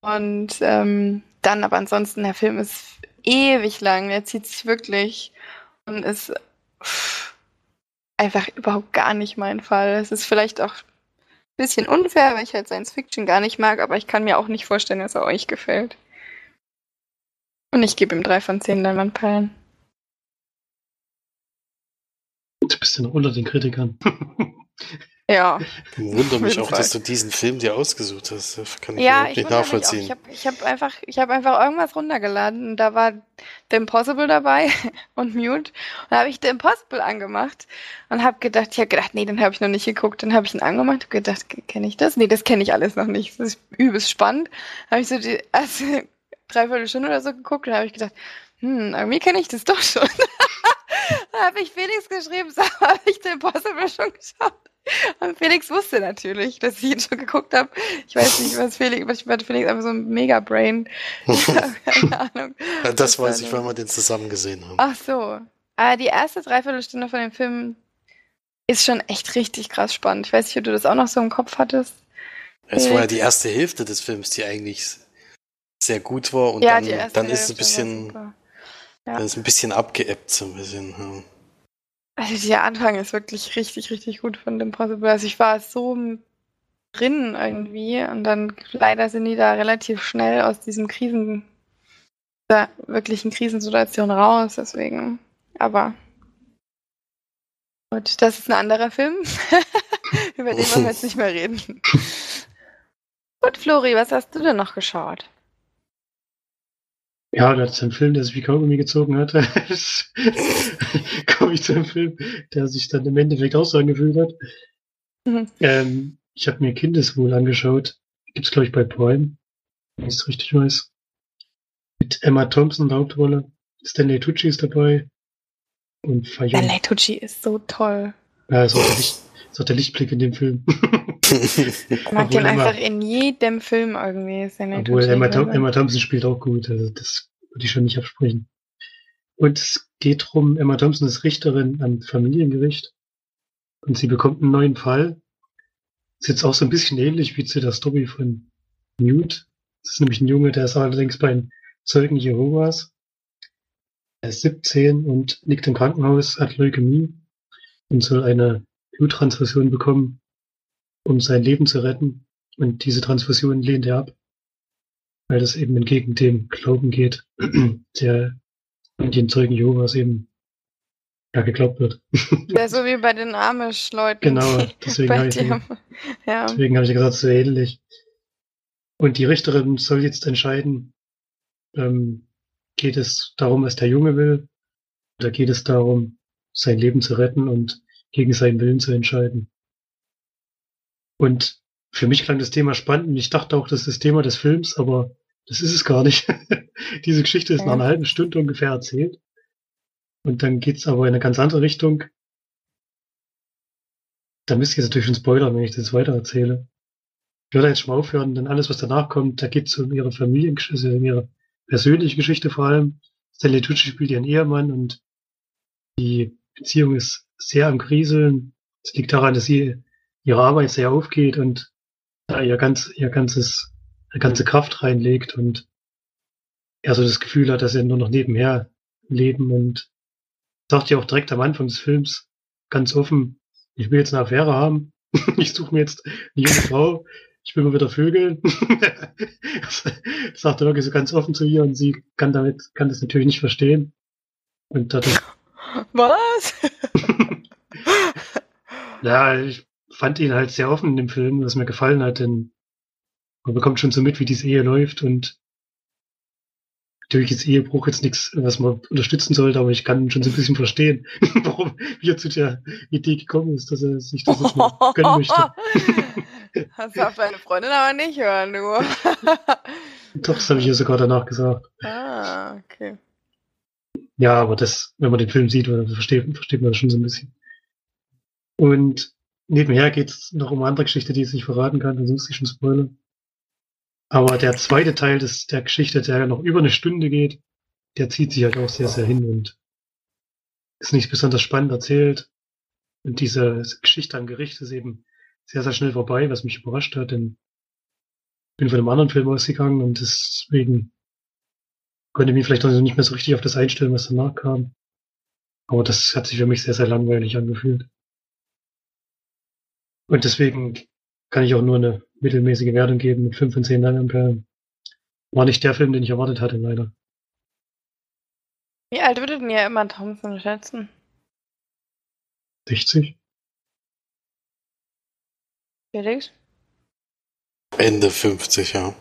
Und ähm, dann, aber ansonsten, der Film ist ewig lang. Der zieht sich wirklich und ist pff, einfach überhaupt gar nicht mein Fall. Es ist vielleicht auch bisschen unfair, weil ich halt Science Fiction gar nicht mag, aber ich kann mir auch nicht vorstellen, dass er euch gefällt. Und ich gebe ihm drei von zehn Leinwandperlen. Du bist ja noch unter den Kritikern. Ja. Ich wundere mich auch, Fall. dass du diesen Film dir ausgesucht hast. Das kann ich ja, überhaupt nicht nachvollziehen. Ich habe ich hab einfach, hab einfach irgendwas runtergeladen und da war The Impossible dabei und Mute. Und da habe ich The Impossible angemacht und habe gedacht, ich habe gedacht, nee, den habe ich noch nicht geguckt. Dann habe ich ihn angemacht und gedacht, kenne ich das? Nee, das kenne ich alles noch nicht. Das ist übelst spannend. habe ich so die erste dreiviertel Stunde oder so geguckt und habe ich gedacht, hm, irgendwie kenne ich das doch schon. da habe ich Felix geschrieben, sag mal, habe ich The Impossible schon geschaut? Und Felix wusste natürlich, dass ich ihn schon geguckt habe. Ich weiß nicht, was Felix, was Felix einfach so ein Mega-Brain. Keine Ahnung. das weiß ich, weil wir den zusammen gesehen haben. Ach so. Aber die erste Dreiviertelstunde von dem Film ist schon echt richtig krass spannend. Ich weiß nicht, ob du das auch noch so im Kopf hattest. Es war ja die erste Hälfte des Films, die eigentlich sehr gut war und ja, dann, dann ist es ein bisschen, ja. dann ist ein bisschen abgeebbt so ein bisschen. Ja. Also der Anfang ist wirklich richtig, richtig gut von dem Possible. Also ich war so drin irgendwie und dann leider sind die da relativ schnell aus diesem Krisen, der wirklichen Krisensituation raus, deswegen. Aber gut, das ist ein anderer Film, über den wollen wir jetzt nicht mehr reden. gut, Flori, was hast du denn noch geschaut? Ja, das ist ein Film, der sich wie Kaugummi gezogen hat. Komme ich zu einem Film, der sich dann im Endeffekt auch so angefühlt hat. Mhm. Ähm, ich habe mir Kindeswohl angeschaut. Gibt's, glaube ich, bei Prime. Wenn ich es richtig weiß. Mit Emma Thompson in der Hauptrolle. Stanley Tucci ist dabei. Und Fayon. Stanley Tucci ist so toll. Ja, ist auch der, Licht, ist auch der Lichtblick in dem Film. ich mag den einfach in jedem Film irgendwie. Obwohl Emma, Tom, Emma, Thompson spielt auch gut, also das würde ich schon nicht absprechen. Und es geht darum, Emma Thompson ist Richterin am Familiengericht und sie bekommt einen neuen Fall. Ist jetzt auch so ein bisschen ähnlich wie zu der Story von Newt. Das ist nämlich ein Junge, der ist allerdings bei den Zeugen Jehovas. Er ist 17 und liegt im Krankenhaus, hat Leukämie und soll eine Bluttransfusion bekommen um sein Leben zu retten. Und diese Transfusion lehnt er ab, weil das eben entgegen dem Glauben geht, der in den Zeugen Jehovas eben ja, geglaubt wird. Ja, so wie bei den Amish-Leuten. Genau, deswegen habe ich, ja. deswegen hab ich gesagt, so ähnlich. Und die Richterin soll jetzt entscheiden, ähm, geht es darum, was der Junge will, oder geht es darum, sein Leben zu retten und gegen seinen Willen zu entscheiden. Und für mich klang das Thema spannend und ich dachte auch, das ist das Thema des Films, aber das ist es gar nicht. Diese Geschichte ist ja. nach einer halben Stunde ungefähr erzählt. Und dann geht's aber in eine ganz andere Richtung. Da müsste ich jetzt natürlich schon spoilern, wenn ich das weiter erzähle. Ich würde jetzt schon mal aufhören, denn alles, was danach kommt, da geht's um ihre Familiengeschichte, um ihre persönliche Geschichte vor allem. Stanley Tucci spielt ihren Ehemann und die Beziehung ist sehr am Kriseln. Es liegt daran, dass sie ihre Arbeit sehr aufgeht und da ihr ganz, ihr ganzes, ihre ganze Kraft reinlegt und er so das Gefühl hat, dass er nur noch nebenher leben und sagt ja auch direkt am Anfang des Films ganz offen, ich will jetzt eine Affäre haben, ich suche mir jetzt eine junge Frau, ich will mal wieder vögeln. das sagt er wirklich so ganz offen zu ihr und sie kann damit, kann das natürlich nicht verstehen. Und dadurch. Was? ja, ich fand ihn halt sehr offen in dem Film, was mir gefallen hat, denn man bekommt schon so mit, wie diese Ehe läuft und natürlich ist Ehebruch jetzt nichts, was man unterstützen sollte, aber ich kann schon so ein bisschen verstehen, warum er zu der Idee gekommen ist, dass er sich das jetzt mal gönnen möchte. Das darf deine Freundin aber nicht hören, nur. Doch, das habe ich ihr sogar danach gesagt. Ah, okay. Ja, aber das, wenn man den Film sieht, versteht, versteht man das schon so ein bisschen. Und nebenher geht es noch um eine andere Geschichte, die ich nicht verraten kann, ich schon spoilern. Aber der zweite Teil des, der Geschichte, der noch über eine Stunde geht, der zieht sich halt auch sehr, sehr hin und ist nicht besonders spannend erzählt. Und diese Geschichte am Gericht ist eben sehr, sehr schnell vorbei, was mich überrascht hat, denn ich bin von einem anderen Film ausgegangen und deswegen konnte ich mich vielleicht auch nicht mehr so richtig auf das einstellen, was danach kam. Aber das hat sich für mich sehr, sehr langweilig angefühlt. Und deswegen kann ich auch nur eine mittelmäßige Wertung geben mit 5 von 10 Nanoampere. War nicht der Film, den ich erwartet hatte, leider. Wie alt würdet ihr immer Thompson schätzen? 60. Felix? Ende 50, ja.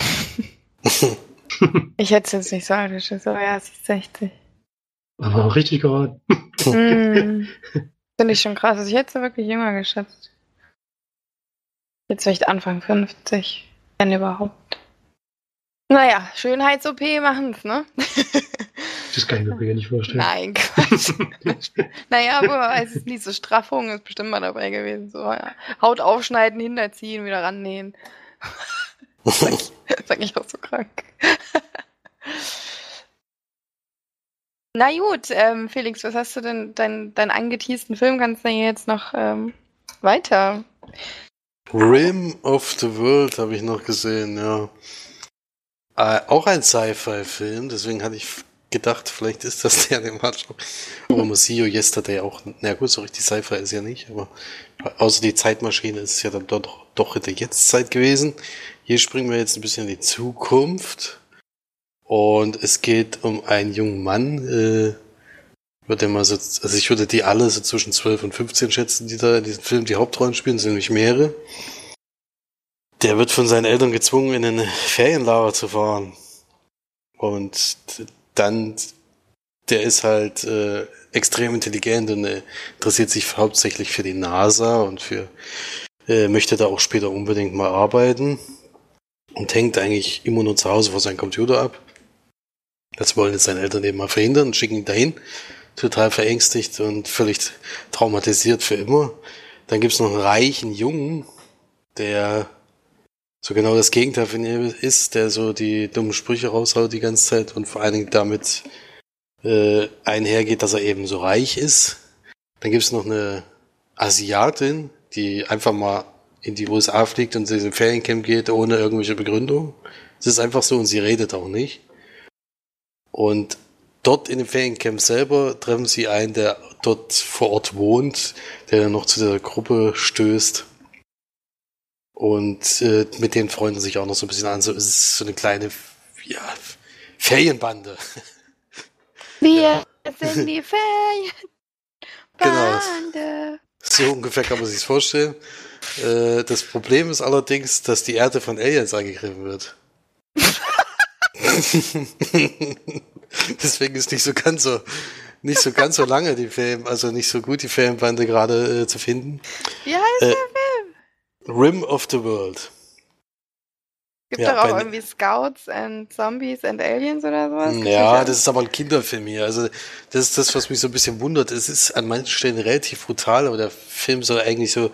ich hätte es jetzt nicht so alt geschätzt, aber ja, es ist 60. Aber richtig geraten. mm, Finde ich schon krass. Also ich hätte es wirklich jünger geschätzt. Jetzt vielleicht Anfang 50, wenn überhaupt. Naja, Schönheits-OP machen's, ne? das kann ich mir nicht vorstellen. Nein, Quatsch. naja, aber es ist nicht so Straffung, ist bestimmt mal dabei gewesen. So, ja. Haut aufschneiden, hinterziehen, wieder rannähen. sag, ich, sag ich auch so krank. Na gut, ähm, Felix, was hast du denn, deinen dein angeteasten Film, kannst du jetzt noch ähm, weiter Rim of the World habe ich noch gesehen, ja. Äh, auch ein Sci-Fi-Film, deswegen hatte ich gedacht, vielleicht ist das der, den man schon. Aber You Yesterday auch, na gut, so richtig Sci-Fi ist ja nicht, aber außer die Zeitmaschine ist es ja dann doch, doch in der Jetztzeit gewesen. Hier springen wir jetzt ein bisschen in die Zukunft. Und es geht um einen jungen Mann, äh, würde mal so, also ich würde die alle so zwischen 12 und 15 schätzen, die da in diesem Film die Hauptrollen spielen, sind nämlich mehrere. Der wird von seinen Eltern gezwungen, in eine Ferienlager zu fahren. Und dann, der ist halt äh, extrem intelligent und äh, interessiert sich hauptsächlich für die NASA und für, äh, möchte da auch später unbedingt mal arbeiten. Und hängt eigentlich immer nur zu Hause vor seinem Computer ab. Das wollen jetzt seine Eltern eben mal verhindern und schicken ihn dahin total verängstigt und völlig traumatisiert für immer. Dann gibt's noch einen reichen Jungen, der so genau das Gegenteil von ihr ist, der so die dummen Sprüche raushaut die ganze Zeit und vor allen Dingen damit äh, einhergeht, dass er eben so reich ist. Dann gibt's noch eine Asiatin, die einfach mal in die USA fliegt und in den Feriencamp geht, ohne irgendwelche Begründung. Es ist einfach so und sie redet auch nicht. Und dort in dem Feriencamp selber treffen sie einen, der dort vor Ort wohnt, der dann noch zu der Gruppe stößt. Und äh, mit denen freunden sich auch noch so ein bisschen an. So ist es so eine kleine ja, Ferienbande. Wie, ja. Sind die Ferien. Genau. So ungefähr kann man sich vorstellen. Äh, das Problem ist allerdings, dass die Erde von Aliens angegriffen wird. Deswegen ist nicht so ganz so nicht so ganz so lange die Film, also nicht so gut die Filmbande gerade äh, zu finden. Wie heißt äh, der Film? Rim of the World. Gibt ja, doch auch irgendwie Scouts and Zombies and Aliens oder sowas? Ja, das ist aber ein Kinderfilm hier. Also das ist das, was mich so ein bisschen wundert. Es ist an manchen Stellen relativ brutal, aber der Film soll eigentlich so,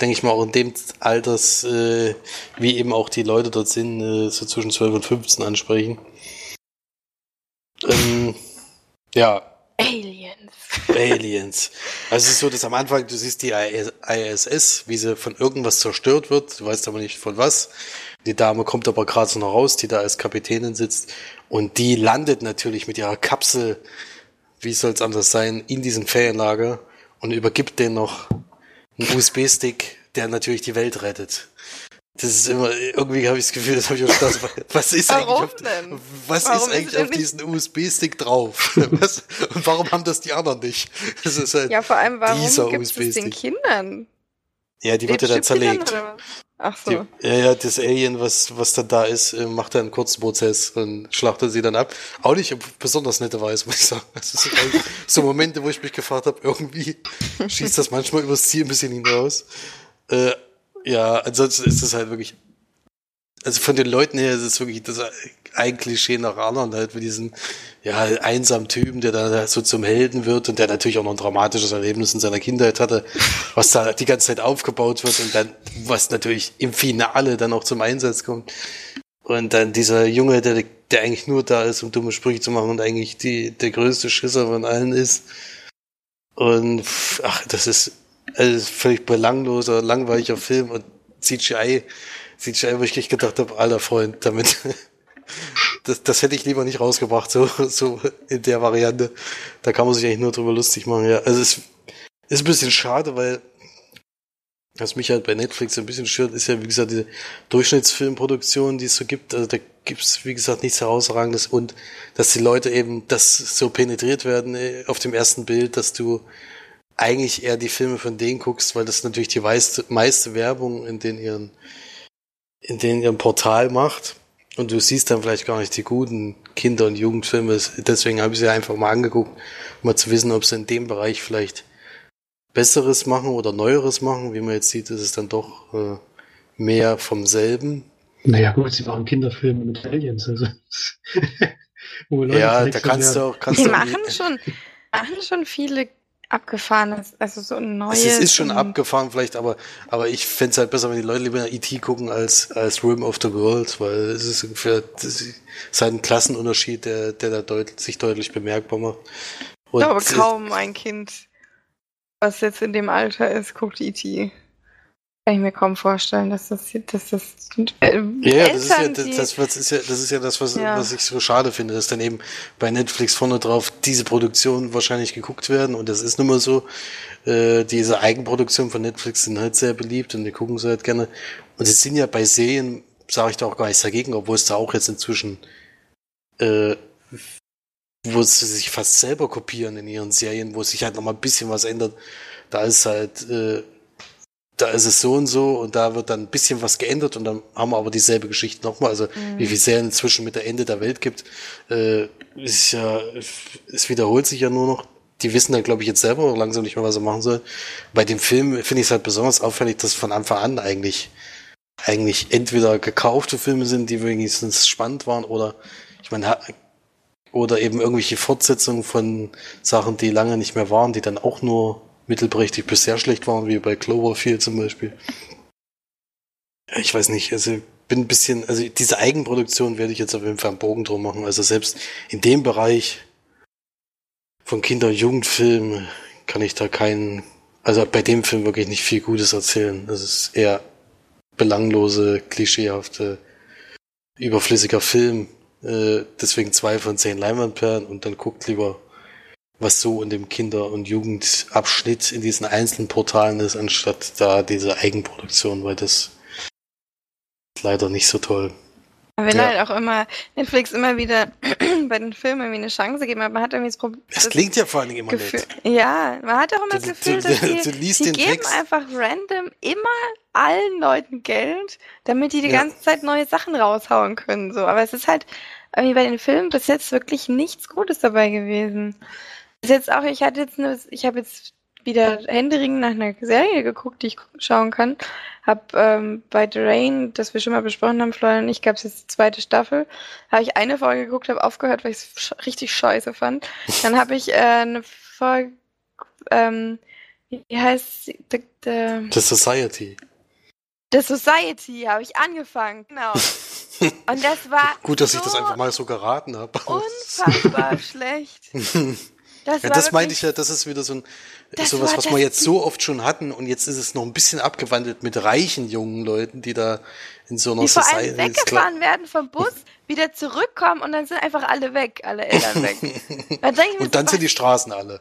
denke ich mal, auch in dem Alters, äh, wie eben auch die Leute dort sind, äh, so zwischen 12 und 15 ansprechen. Ähm, ja. Aliens. Aliens. Also es ist so, dass am Anfang, du siehst die ISS, wie sie von irgendwas zerstört wird, du weißt aber nicht von was. Die Dame kommt aber gerade so noch raus, die da als Kapitänin sitzt. Und die landet natürlich mit ihrer Kapsel, wie soll es anders sein, in diesem Ferienlager und übergibt den noch einen USB-Stick, der natürlich die Welt rettet. Das ist immer, irgendwie habe ich das Gefühl, das habe ich auch Spaß. Was ist warum eigentlich, auf, was warum ist eigentlich auf diesen USB-Stick drauf? was, und warum haben das die anderen nicht? Das ist halt ja, vor allem, warum gibt es den Kindern? Ja, die wird ja dann zerlegt. Ach so. Die, ja, ja, das Alien, was, was dann da ist, äh, macht dann einen kurzen Prozess und schlachtet sie dann ab. Auch nicht besonders nette Weise, muss ich sagen. Das sind so Momente, wo ich mich gefragt habe, irgendwie schießt das manchmal übers Ziel ein bisschen hinaus. Äh, ja, ansonsten ist das halt wirklich, also von den Leuten her ist es wirklich das ein Klischee nach anderen, halt mit diesem, ja, einsamen Typen, der da so zum Helden wird und der natürlich auch noch ein dramatisches Erlebnis in seiner Kindheit hatte, was da die ganze Zeit aufgebaut wird und dann, was natürlich im Finale dann auch zum Einsatz kommt. Und dann dieser Junge, der, der eigentlich nur da ist, um dumme Sprüche zu machen und eigentlich die, der größte Schisser von allen ist. Und, ach, das ist, also völlig belangloser, langweiliger Film und CGI, CGI, wo ich nicht gedacht habe, alter Freund, damit, das, das hätte ich lieber nicht rausgebracht, so, so in der Variante. Da kann man sich eigentlich nur drüber lustig machen, ja. Also es ist ein bisschen schade, weil was mich halt bei Netflix ein bisschen stört, ist ja, wie gesagt, diese Durchschnittsfilmproduktion, die es so gibt. Also da gibt's wie gesagt, nichts herausragendes und dass die Leute eben das so penetriert werden äh, auf dem ersten Bild, dass du eigentlich eher die Filme von denen guckst, weil das natürlich die meiste, meiste Werbung in den ihren, in den ihrem Portal macht. Und du siehst dann vielleicht gar nicht die guten Kinder- und Jugendfilme. Deswegen habe ich sie einfach mal angeguckt, um mal zu wissen, ob sie in dem Bereich vielleicht Besseres machen oder Neueres machen. Wie man jetzt sieht, ist es dann doch äh, mehr vom selben. Naja, gut, sie machen Kinderfilme mit Aliens. Also. ja, da kannst du auch. Kannst die du machen schon, machen schon viele abgefahrenes, also so ein neues. Es ist schon abgefahren vielleicht, aber, aber ich fände es halt besser, wenn die Leute lieber E.T. gucken als, als Rim of the World, weil es ist ungefähr, ist halt ein Klassenunterschied, der, der da deut sich deutlich bemerkbar macht. Und ich glaube kaum ein Kind, was jetzt in dem Alter ist, guckt E.T. Kann ich mir kaum vorstellen, dass das, dass das äh, ja, das ist ja das, das, was ist ja das ist ja das, was, ja. was ich so schade finde, dass dann eben bei Netflix vorne drauf diese Produktionen wahrscheinlich geguckt werden und das ist nun mal so. Äh, diese Eigenproduktionen von Netflix sind halt sehr beliebt und die gucken sie halt gerne. Und sie sind ja bei Serien, sage ich da auch gar nichts dagegen, obwohl es da auch jetzt inzwischen äh, wo sie sich fast selber kopieren in ihren Serien, wo sich halt nochmal ein bisschen was ändert. Da ist halt äh, da ist es so und so und da wird dann ein bisschen was geändert und dann haben wir aber dieselbe Geschichte nochmal. Also mhm. wie viel Serien inzwischen mit der Ende der Welt gibt, äh, ist ja, es wiederholt sich ja nur noch. Die wissen dann, glaube ich, jetzt selber langsam nicht mehr, was sie machen sollen. Bei dem Film finde ich es halt besonders auffällig, dass von Anfang an eigentlich eigentlich entweder gekaufte Filme sind, die wenigstens spannend waren, oder ich meine, oder eben irgendwelche Fortsetzungen von Sachen, die lange nicht mehr waren, die dann auch nur mittelprächtig bis sehr schlecht waren, wie bei Cloverfield zum Beispiel. Ich weiß nicht, also bin ein bisschen, also diese Eigenproduktion werde ich jetzt auf jeden Fall einen Bogen drum machen. Also selbst in dem Bereich von Kinder- und Jugendfilmen kann ich da keinen, also bei dem Film wirklich nicht viel Gutes erzählen. Das ist eher belanglose, klischeehafte, überflüssiger Film. Äh, deswegen zwei von zehn Leinwandperlen und dann guckt lieber was so in dem Kinder- und Jugendabschnitt in diesen einzelnen Portalen ist, anstatt da diese Eigenproduktion, weil das ist leider nicht so toll. wenn ja. halt auch immer Netflix immer wieder bei den Filmen irgendwie eine Chance geben, aber man hat irgendwie das Problem. Das, klingt ja vor allen Dingen immer Gefühl, nett. Ja, man hat auch immer du, das Gefühl, du, dass die, du die geben Text. einfach random immer allen Leuten Geld, damit die die ja. ganze Zeit neue Sachen raushauen können. So, aber es ist halt irgendwie bei den Filmen bis jetzt wirklich nichts Gutes dabei gewesen. Ist jetzt auch, ich hatte jetzt nur, ich habe jetzt wieder händeringend nach einer Serie geguckt, die ich schauen kann. Hab ähm, bei The Rain, das wir schon mal besprochen haben, Florian und ich, gab es jetzt die zweite Staffel. Habe ich eine Folge geguckt, habe aufgehört, weil ich es sch richtig scheiße fand. Dann habe ich äh, eine Folge, ähm, wie heißt sie? The, the, the Society. The Society habe ich angefangen, genau. Und das war. Gut, dass so ich das einfach mal so geraten habe. Unfassbar schlecht. Das, ja, das meinte ich ja, das ist wieder so ein sowas, was wir jetzt so oft schon hatten und jetzt ist es noch ein bisschen abgewandelt mit reichen jungen Leuten, die da in so einer die vor allem weggefahren werden vom Bus, wieder zurückkommen und dann sind einfach alle weg, alle Eltern weg. dann und dann sind die Straßen alle.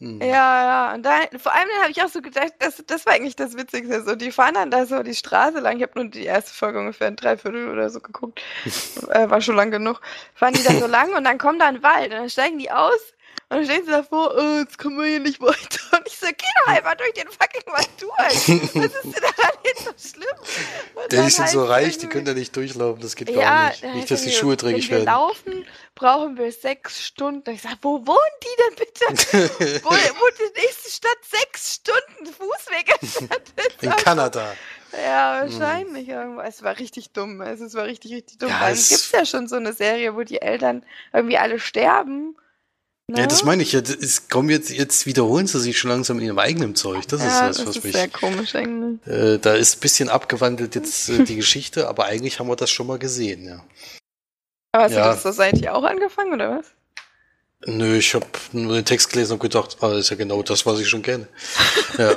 Hm. Ja, ja. Und da, vor allem habe ich auch so gedacht, das, das war eigentlich das Witzigste. So, die fahren dann da so die Straße lang. Ich habe nur die erste Folge ungefähr ein Dreiviertel oder so geguckt. äh, war schon lang genug. Fahren die da so lang und dann kommt da ein Wald und dann steigen die aus und dann stehen sie davor, oh, jetzt kommen wir hier nicht weiter. Und ich so, geh doch einfach durch den fucking Wald durch. Was ist denn daran jetzt so schlimm? Die sind so reich, die können da nicht durchlaufen, das geht ja, gar nicht. Nicht, dass die Schuhe dreckig werden. Wenn wir laufen, brauchen wir sechs Stunden. Ich sag, wo wohnen die denn bitte? wo, wo die nächste Stadt sechs Stunden Fußweg entfernt ist? In Kanada. Ja, wahrscheinlich hm. irgendwo. Es war richtig dumm. Es war richtig, richtig dumm. Ja, es gibt ja schon so eine Serie, wo die Eltern irgendwie alle sterben Ne? Ja, das meine ich ja. Es kommen jetzt, jetzt wiederholen sie sich schon langsam in ihrem eigenen Zeug. Das ja, ist das, was ist mich. Sehr komisch eigentlich. Äh, da ist ein bisschen abgewandelt jetzt äh, die Geschichte, aber eigentlich haben wir das schon mal gesehen, ja. Aber hast ja. du das Society auch angefangen, oder was? Nö, ich habe nur den Text gelesen und gedacht, ah, das ist ja genau das, was ich schon kenne. ja.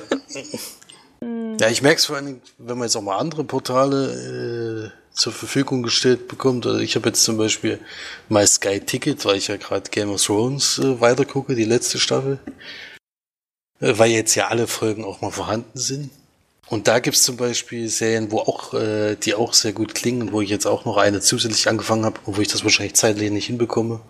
Hm. ja, ich merke es vor allem, wenn man jetzt auch mal andere Portale äh, zur Verfügung gestellt bekommt. Also ich habe jetzt zum Beispiel My Sky Ticket, weil ich ja gerade Game of Thrones äh, weitergucke, die letzte Staffel. Äh, weil jetzt ja alle Folgen auch mal vorhanden sind. Und da gibt's zum Beispiel Serien, wo auch, äh, die auch sehr gut klingen wo ich jetzt auch noch eine zusätzlich angefangen habe, wo ich das wahrscheinlich zeitlich nicht hinbekomme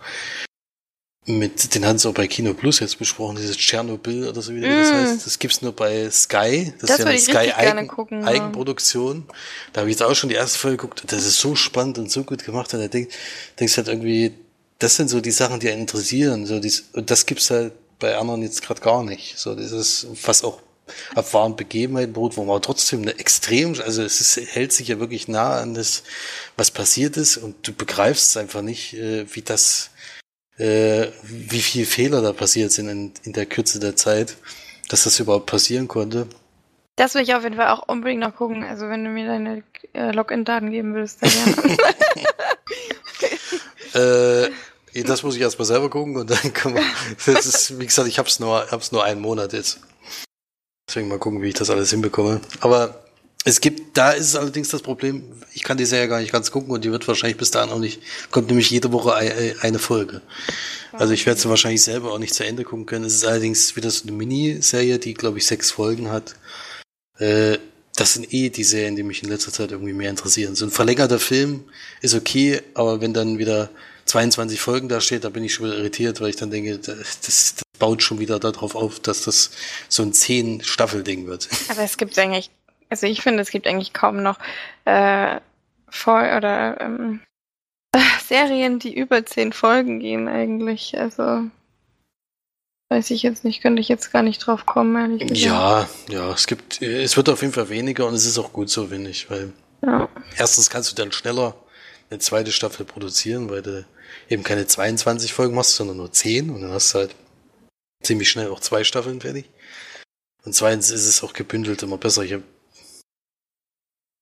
mit, den haben sie auch bei Kino Plus jetzt besprochen, dieses Tschernobyl oder so wie mm. das heißt. Das gibt's nur bei Sky. Das, das ist ja eine Sky Eigen, gucken, Eigenproduktion. Ja. Da habe ich jetzt auch schon die erste Folge geguckt. Das ist so spannend und so gut gemacht. Und da denk, denkst halt irgendwie, das sind so die Sachen, die einen interessieren. So dies, und das gibt's halt bei anderen jetzt gerade gar nicht. So dieses, was auch auf wahren Begebenheiten beruht, wo man trotzdem eine extrem, also es ist, hält sich ja wirklich nah an das, was passiert ist und du begreifst einfach nicht, äh, wie das äh, wie viele Fehler da passiert sind in, in der Kürze der Zeit, dass das überhaupt passieren konnte. Das will ich auf jeden Fall auch unbedingt noch gucken. Also wenn du mir deine äh, Login-Daten geben willst, dann gerne. äh, das muss ich erstmal selber gucken und dann kann man. Das ist, wie gesagt, ich hab's nur, hab's nur einen Monat jetzt. Deswegen mal gucken, wie ich das alles hinbekomme. Aber es gibt, da ist es allerdings das Problem, ich kann die Serie gar nicht ganz gucken und die wird wahrscheinlich bis dahin auch nicht, kommt nämlich jede Woche eine Folge. Also ich werde sie wahrscheinlich selber auch nicht zu Ende gucken können. Es ist allerdings wieder so eine Miniserie, die glaube ich sechs Folgen hat. Äh, das sind eh die Serien, die mich in letzter Zeit irgendwie mehr interessieren. So ein verlängerter Film ist okay, aber wenn dann wieder 22 Folgen da steht, da bin ich schon wieder irritiert, weil ich dann denke, das, das baut schon wieder darauf auf, dass das so ein zehn Staffel-Ding wird. Aber es gibt eigentlich also ich finde, es gibt eigentlich kaum noch äh, Voll oder ähm, Serien, die über zehn Folgen gehen eigentlich. Also weiß ich jetzt nicht, könnte ich jetzt gar nicht drauf kommen, ehrlich gesagt. Ja, ja, es gibt, es wird auf jeden Fall weniger und es ist auch gut so, ich, weil ja. erstens kannst du dann schneller eine zweite Staffel produzieren, weil du eben keine 22 Folgen machst, sondern nur 10 und dann hast du halt ziemlich schnell auch zwei Staffeln fertig. Und zweitens ist es auch gebündelt immer besser. Ich habe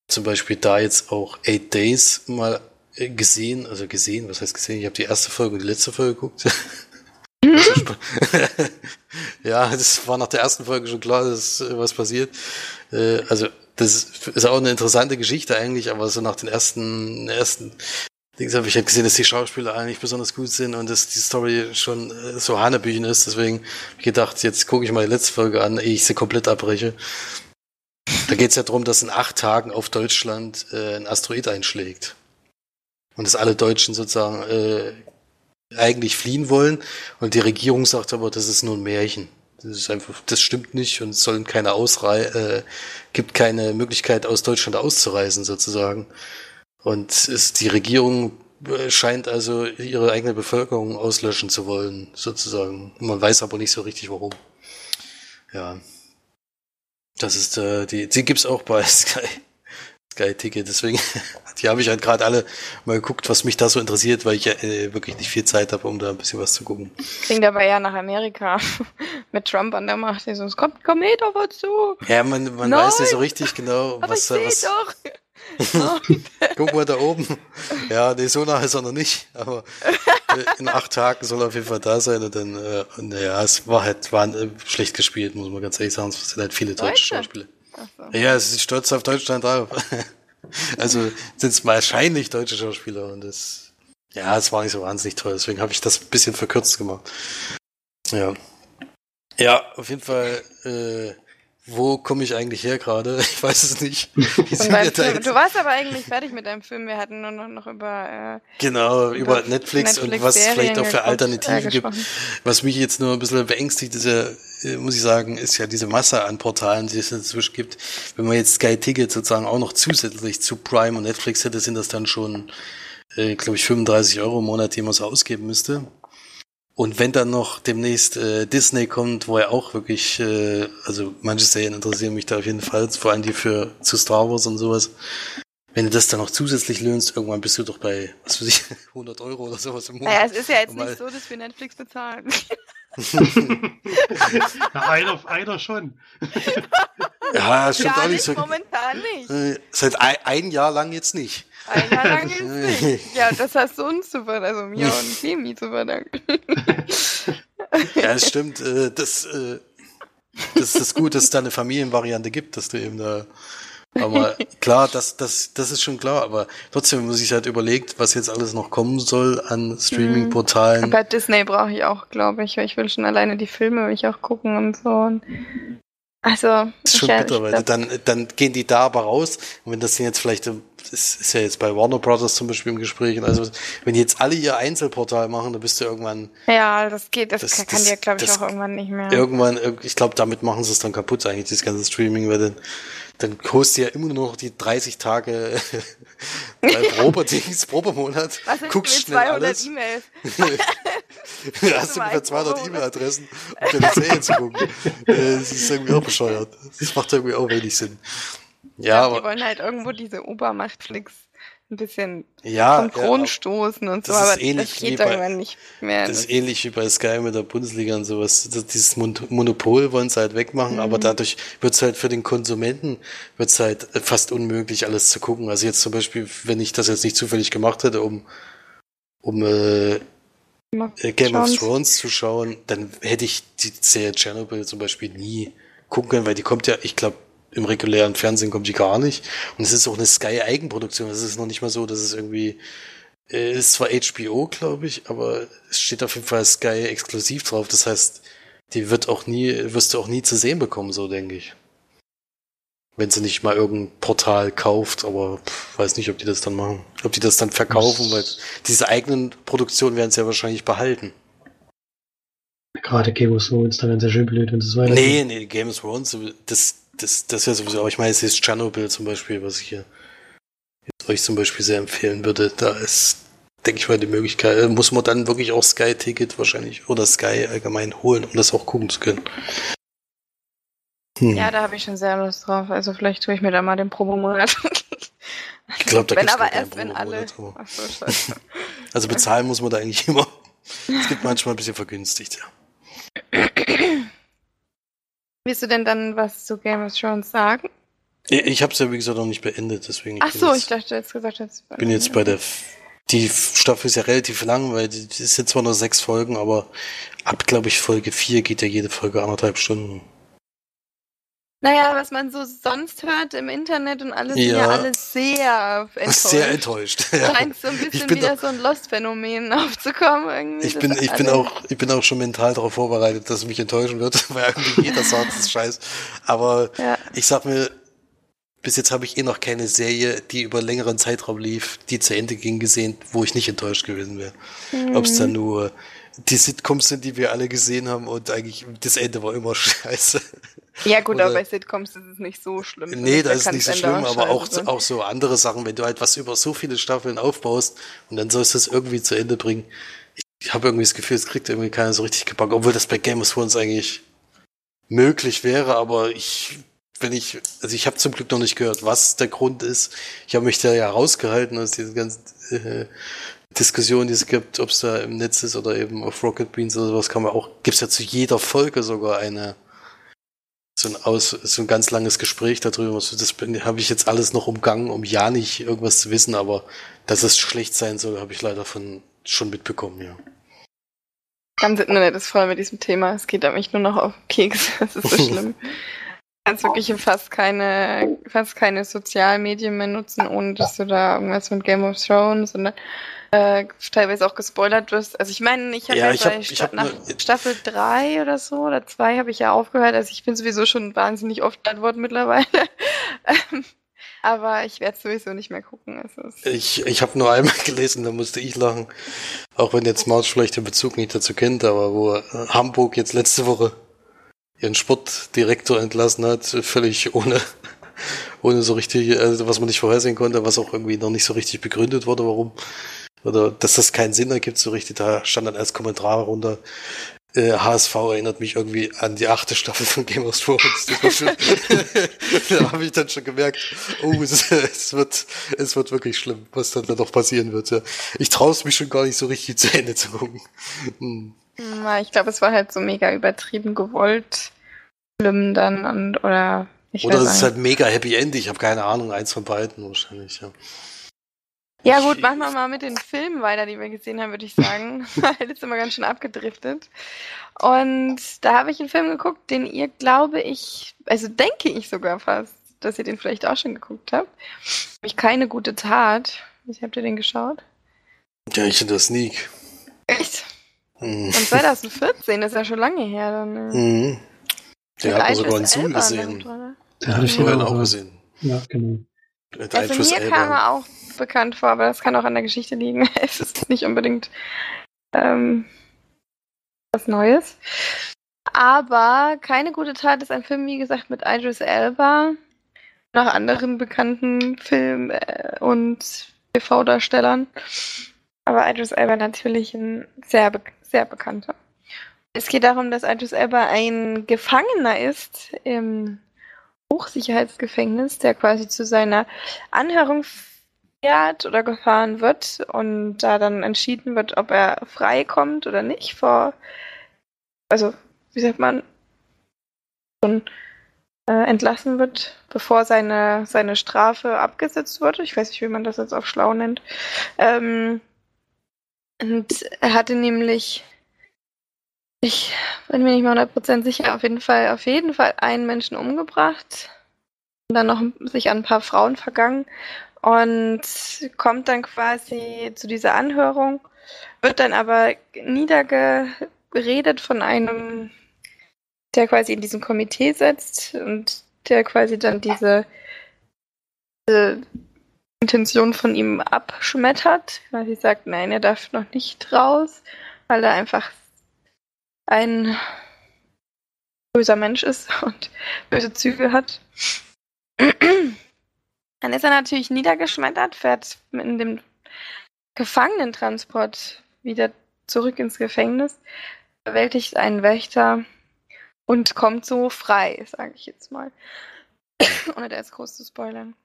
zum Beispiel da jetzt auch Eight Days mal äh, gesehen, also gesehen, was heißt gesehen? Ich habe die erste Folge und die letzte Folge geguckt. ja, das war nach der ersten Folge schon klar, dass äh, was passiert. Äh, also das ist auch eine interessante Geschichte eigentlich, aber so nach den ersten ersten Dings habe ich halt gesehen, dass die Schauspieler eigentlich besonders gut sind und dass die Story schon so Hanebüchen ist. Deswegen habe ich gedacht, jetzt gucke ich mal die letzte Folge an, ehe ich sie komplett abbreche. Da geht es ja darum, dass in acht Tagen auf Deutschland äh, ein Asteroid einschlägt. Und dass alle Deutschen sozusagen äh, eigentlich fliehen wollen. Und die Regierung sagt aber, das ist nur ein Märchen. Das ist einfach, das stimmt nicht und es sollen keine Ausrei äh, gibt keine Möglichkeit aus Deutschland auszureisen sozusagen. Und ist die Regierung äh, scheint also ihre eigene Bevölkerung auslöschen zu wollen, sozusagen. Man weiß aber nicht so richtig warum. Ja. Das ist äh, die, die gibt's auch bei Sky. Sky Ticket. Deswegen, die habe ich halt gerade alle mal geguckt, was mich da so interessiert, weil ich ja äh, wirklich nicht viel Zeit habe, um da ein bisschen was zu gucken. Klingt aber ja nach Amerika mit Trump an der Macht. Also, es kommt, komm eh doch was zu. Ja, man, man weiß nicht so richtig genau, aber was ich was. Doch. Guck mal da oben. Ja, nee, so nah ist er noch nicht, aber äh, in acht Tagen soll er auf jeden Fall da sein und dann, äh, naja, es war halt, war äh, schlecht gespielt, muss man ganz ehrlich sagen. Es sind halt viele deutsche Schauspieler. So. Ja, es ist stolz auf Deutschland drauf. also sind es wahrscheinlich deutsche Schauspieler und das, ja, es war nicht so wahnsinnig toll, deswegen habe ich das ein bisschen verkürzt gemacht. Ja. Ja, auf jeden Fall, äh, wo komme ich eigentlich her gerade? Ich weiß es nicht. du warst aber eigentlich fertig mit deinem Film. Wir hatten nur noch, noch über äh, genau über, über Netflix, Netflix, und was es vielleicht auch für Alternativen äh, gibt. Was mich jetzt nur ein bisschen beängstigt, ist ja, äh, muss ich sagen, ist ja diese Masse an Portalen, die es inzwischen gibt. Wenn man jetzt Sky Ticket sozusagen auch noch zusätzlich zu Prime und Netflix hätte, sind das dann schon, äh, glaube ich, 35 Euro im Monat, die man so ausgeben müsste. Und wenn dann noch demnächst äh, Disney kommt, wo er auch wirklich, äh, also manche Serien interessieren mich da auf jeden Fall, vor allem die für zu Star Wars und sowas. Wenn du das dann noch zusätzlich löhnst, irgendwann bist du doch bei, was weiß ich, 100 Euro oder sowas im Monat. Naja, es ist ja jetzt nicht so, dass wir Netflix bezahlen. ja, einer, einer schon. ja, das stimmt ja, auch nicht so. Momentan nicht. Äh, seit ein, ein Jahr lang jetzt nicht. Ein Jahr lang jetzt nicht. Ja, das hast du uns zu verdanken, also mir und Kemi zu verdanken. ja, es stimmt. Äh, das, äh, das ist das Gute, dass es da eine Familienvariante gibt, dass du eben da aber klar, das, das, das ist schon klar, aber trotzdem, man sich halt überlegt, was jetzt alles noch kommen soll an Streaming-Portalen. Bei Disney brauche ich auch, glaube ich, weil ich will schon alleine die Filme will ich auch gucken und so. Und also. Das ist schon bitter, weil dann, dann gehen die da aber raus. Und wenn das jetzt vielleicht, das ist ja jetzt bei Warner Brothers zum Beispiel im Gespräch, also wenn jetzt alle ihr Einzelportal machen, dann bist du irgendwann. Ja, das geht, das, das kann, kann dir, glaube ich, auch irgendwann nicht mehr. Irgendwann, ich glaube, damit machen sie es dann kaputt, eigentlich, das ganze Streaming, weil dann, dann kostet ja immer nur noch die 30 Tage Probedings, Probemonat. Was Guckst schnell 200 alles. E-Mails. da hast du ungefähr 200 E-Mail-Adressen, um deine Serie zu gucken. Das ist irgendwie auch bescheuert. Das macht irgendwie auch wenig Sinn. Ja, ja aber. Die wollen halt irgendwo diese Obermachtflix ein bisschen ja, vom Thron ja, stoßen und so, aber das geht bei, irgendwann nicht mehr. Das ist ähnlich wie bei Sky mit der Bundesliga und sowas. Das, dieses Monopol wollen sie halt wegmachen, mhm. aber dadurch wird es halt für den Konsumenten wird's halt fast unmöglich, alles zu gucken. Also jetzt zum Beispiel, wenn ich das jetzt nicht zufällig gemacht hätte, um, um äh, Game of Thrones zu schauen, dann hätte ich die Serie Chernobyl zum Beispiel nie gucken können, weil die kommt ja, ich glaube, im regulären Fernsehen kommt die gar nicht. Und es ist auch eine Sky-Eigenproduktion. Es ist noch nicht mal so, dass es irgendwie, äh, ist zwar HBO, glaube ich, aber es steht auf jeden Fall Sky exklusiv drauf. Das heißt, die wird auch nie, wirst du auch nie zu sehen bekommen, so denke ich. Wenn sie nicht mal irgendein Portal kauft, aber pff, weiß nicht, ob die das dann machen. Ob die das dann verkaufen, weil diese eigenen Produktionen werden sie ja wahrscheinlich behalten. Gerade Game of Thrones, da wären sie ja schön blöd, wenn sie es weiter. Nee, nee, Game of Thrones, das, das, das wäre sowieso, aber ich meine, es ist Tschernobyl zum Beispiel, was ich hier euch zum Beispiel sehr empfehlen würde. Da ist, denke ich mal, die Möglichkeit, äh, muss man dann wirklich auch Sky-Ticket wahrscheinlich oder Sky allgemein holen, um das auch gucken zu können. Hm. Ja, da habe ich schon sehr Lust drauf. Also vielleicht tue ich mir da mal den Probemonat. ich glaube, da Wenn aber erst, wenn alle. So, also bezahlen muss man da eigentlich immer. Es gibt manchmal ein bisschen vergünstigt, ja. Willst du denn dann was zu Game of Thrones sagen? Ich habe es ja wie gesagt noch nicht beendet, deswegen. Ach so, jetzt, ich dachte, du hättest gesagt, jetzt. bin jetzt bei der. Die Staffel ist ja relativ lang, weil die sind zwar nur sechs Folgen, aber ab, glaube ich, Folge vier geht ja jede Folge anderthalb Stunden. Naja, was man so sonst hört im Internet und alles, ja. sind ja alles sehr enttäuscht. Sehr enttäuscht. Ja. Scheint so ein bisschen wieder so ein Lost-Phänomen aufzukommen. Irgendwie. Ich bin, ich bin auch, ich bin auch schon mental darauf vorbereitet, dass es mich enttäuschen wird, weil irgendwie jeder das ist scheiß. Aber ja. ich sag mir, bis jetzt habe ich eh noch keine Serie, die über längeren Zeitraum lief, die zu Ende ging, gesehen, wo ich nicht enttäuscht gewesen wäre. Mhm. Ob es dann nur die Sitcoms sind, die wir alle gesehen haben und eigentlich das Ende war immer scheiße. Ja gut, Oder, aber bei Sitcoms ist es nicht so schlimm. Nee, da ist nicht so schlimm, aber auch, auch so andere Sachen, wenn du halt was über so viele Staffeln aufbaust und dann sollst du es irgendwie zu Ende bringen. Ich habe irgendwie das Gefühl, es kriegt irgendwie keiner so richtig gepackt, obwohl das bei Game of Thrones eigentlich möglich wäre, aber ich wenn ich, also ich habe zum Glück noch nicht gehört, was der Grund ist. Ich habe mich da ja rausgehalten aus diesen ganzen äh, Diskussionen, die es gibt, ob es da im Netz ist oder eben auf Rocket Beans oder sowas, kann man auch, gibt's ja zu jeder Folge sogar eine so ein aus, so ein ganz langes Gespräch darüber. Das habe ich jetzt alles noch umgangen, um ja nicht irgendwas zu wissen, aber dass es schlecht sein soll, habe ich leider von schon mitbekommen, ja. Ganz Internet ist voll mit diesem Thema. Es geht mich nur noch auf Keks. Das ist so schlimm kannst wirklich fast keine, fast keine Sozialmedien mehr nutzen, ohne dass du da irgendwas mit Game of Thrones und äh, teilweise auch gespoilert wirst. Also ich meine, ich habe ja, ja bei hab, Sta nach ne, Staffel 3 oder so oder 2 habe ich ja aufgehört. Also ich bin sowieso schon wahnsinnig oft antworten mittlerweile. Ähm, aber ich werde sowieso nicht mehr gucken. Also ich ich habe nur einmal gelesen, da musste ich lachen. Auch wenn jetzt Maus vielleicht den Bezug nicht dazu kennt, aber wo Hamburg jetzt letzte Woche ihren Sportdirektor entlassen hat, völlig ohne, ohne so richtig, also was man nicht vorhersehen konnte, was auch irgendwie noch nicht so richtig begründet wurde, warum. Oder dass das keinen Sinn ergibt, so richtig. Da stand dann als Kommentar runter, äh, HSV erinnert mich irgendwie an die achte Staffel von Game of Thrones. da habe ich dann schon gemerkt, oh, es, es, wird, es wird wirklich schlimm, was dann da noch passieren wird. Ja. Ich traue es mich schon gar nicht so richtig zu Ende zu gucken. Hm. Ich glaube, es war halt so mega übertrieben gewollt. Schlimm dann und oder ich Oder es ist halt mega Happy End, ich habe keine Ahnung, eins von beiden wahrscheinlich, ja. Ja gut, machen wir mal mit den Filmen weiter, die wir gesehen haben, würde ich sagen. Weil jetzt sind wir ganz schön abgedriftet. Und da habe ich einen Film geguckt, den ihr, glaube ich, also denke ich sogar fast, dass ihr den vielleicht auch schon geguckt habt. Ich keine gute Tat. Wie habt ihr den geschaut? Ja, ich finde das Sneak. Echt? Mhm. Und 2014, das ist ja schon lange her. Dann, ne? mhm. Der hat man sogar in Zoom gesehen. Der hatte ich vorhin auch gesehen. Ja, genau. Also mir kam er auch bekannt vor, aber das kann auch an der Geschichte liegen. es ist nicht unbedingt ähm, was Neues. Aber keine gute Tat ist ein Film, wie gesagt, mit Idris Elba, noch anderen bekannten Film- äh, und TV-Darstellern. Aber Idris Elba natürlich ein sehr, be sehr bekannter. Es geht darum, dass Idris Elba ein Gefangener ist im Hochsicherheitsgefängnis, der quasi zu seiner Anhörung fährt oder gefahren wird und da dann entschieden wird, ob er frei kommt oder nicht vor, also wie sagt man, schon äh, entlassen wird, bevor seine, seine Strafe abgesetzt wird. Ich weiß nicht, wie man das jetzt auf schlau nennt. Ähm, und er hatte nämlich, ich bin mir nicht mal 100% sicher, auf jeden Fall, auf jeden Fall einen Menschen umgebracht. Und dann noch sich an ein paar Frauen vergangen. Und kommt dann quasi zu dieser Anhörung, wird dann aber niedergeredet von einem, der quasi in diesem Komitee sitzt und der quasi dann diese, diese Intention von ihm abschmettert, weil sie sagt, nein, er darf noch nicht raus, weil er einfach ein böser Mensch ist und böse Züge hat. Dann ist er natürlich niedergeschmettert, fährt in dem Gefangenentransport wieder zurück ins Gefängnis, bewältigt einen Wächter und kommt so frei, sage ich jetzt mal. Ohne da jetzt groß zu spoilern.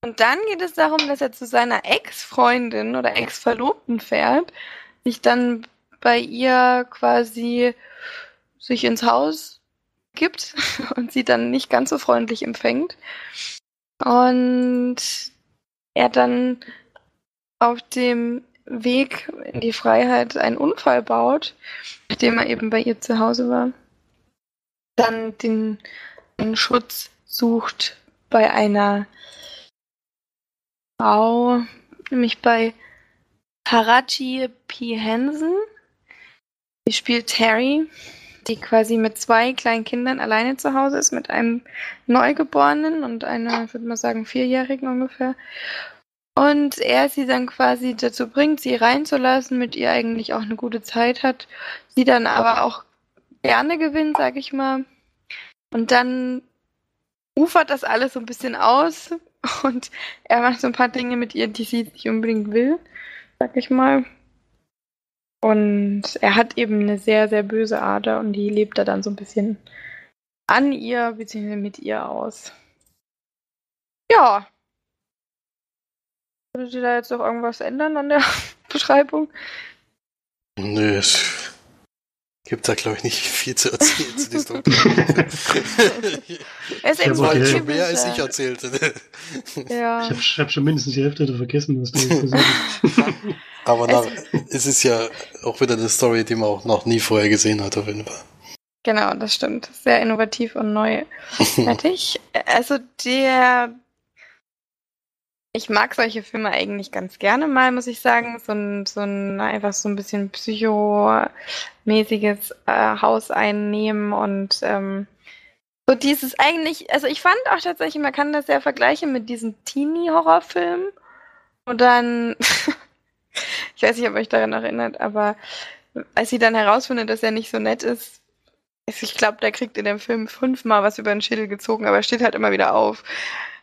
Und dann geht es darum, dass er zu seiner Ex-Freundin oder Ex-Verlobten fährt, sich dann bei ihr quasi sich ins Haus gibt und sie dann nicht ganz so freundlich empfängt. Und er dann auf dem Weg in die Freiheit einen Unfall baut, nachdem er eben bei ihr zu Hause war. Dann den, den Schutz sucht bei einer Frau, nämlich bei Taraji P. Henson. Sie spielt Terry, die quasi mit zwei kleinen Kindern alleine zu Hause ist, mit einem Neugeborenen und einer, ich würde mal sagen, Vierjährigen ungefähr. Und er sie dann quasi dazu bringt, sie reinzulassen, mit ihr eigentlich auch eine gute Zeit hat, sie dann aber auch gerne gewinnt, sag ich mal. Und dann ufert das alles so ein bisschen aus und er macht so ein paar Dinge mit ihr, die sie nicht unbedingt will, sag ich mal. Und er hat eben eine sehr, sehr böse Ader und die lebt er dann so ein bisschen an ihr bzw. mit ihr aus. Ja. Würde sie da jetzt noch irgendwas ändern an der Beschreibung? Nö, es gibt da, glaube ich, nicht viel zu erzählen zu diesem Es ist eben schon mehr als ich erzählte. ja. Ich habe hab schon mindestens die Hälfte vergessen, was du jetzt gesagt hast. Aber nach, es ist ja auch wieder eine Story, die man auch noch nie vorher gesehen hat, auf jeden Fall. Genau, das stimmt. Sehr innovativ und neu. Fertig. also der. Ich mag solche Filme eigentlich ganz gerne mal, muss ich sagen. So ein, so ein einfach so ein bisschen psychomäßiges äh, Haus einnehmen und ähm, so dieses eigentlich, also ich fand auch tatsächlich, man kann das ja vergleichen mit diesen Teenie-Horrorfilmen. Und dann Ich weiß nicht, ob euch daran erinnert, aber als sie dann herausfindet, dass er nicht so nett ist, ich glaube, der kriegt in dem Film fünfmal was über den Schädel gezogen, aber er steht halt immer wieder auf.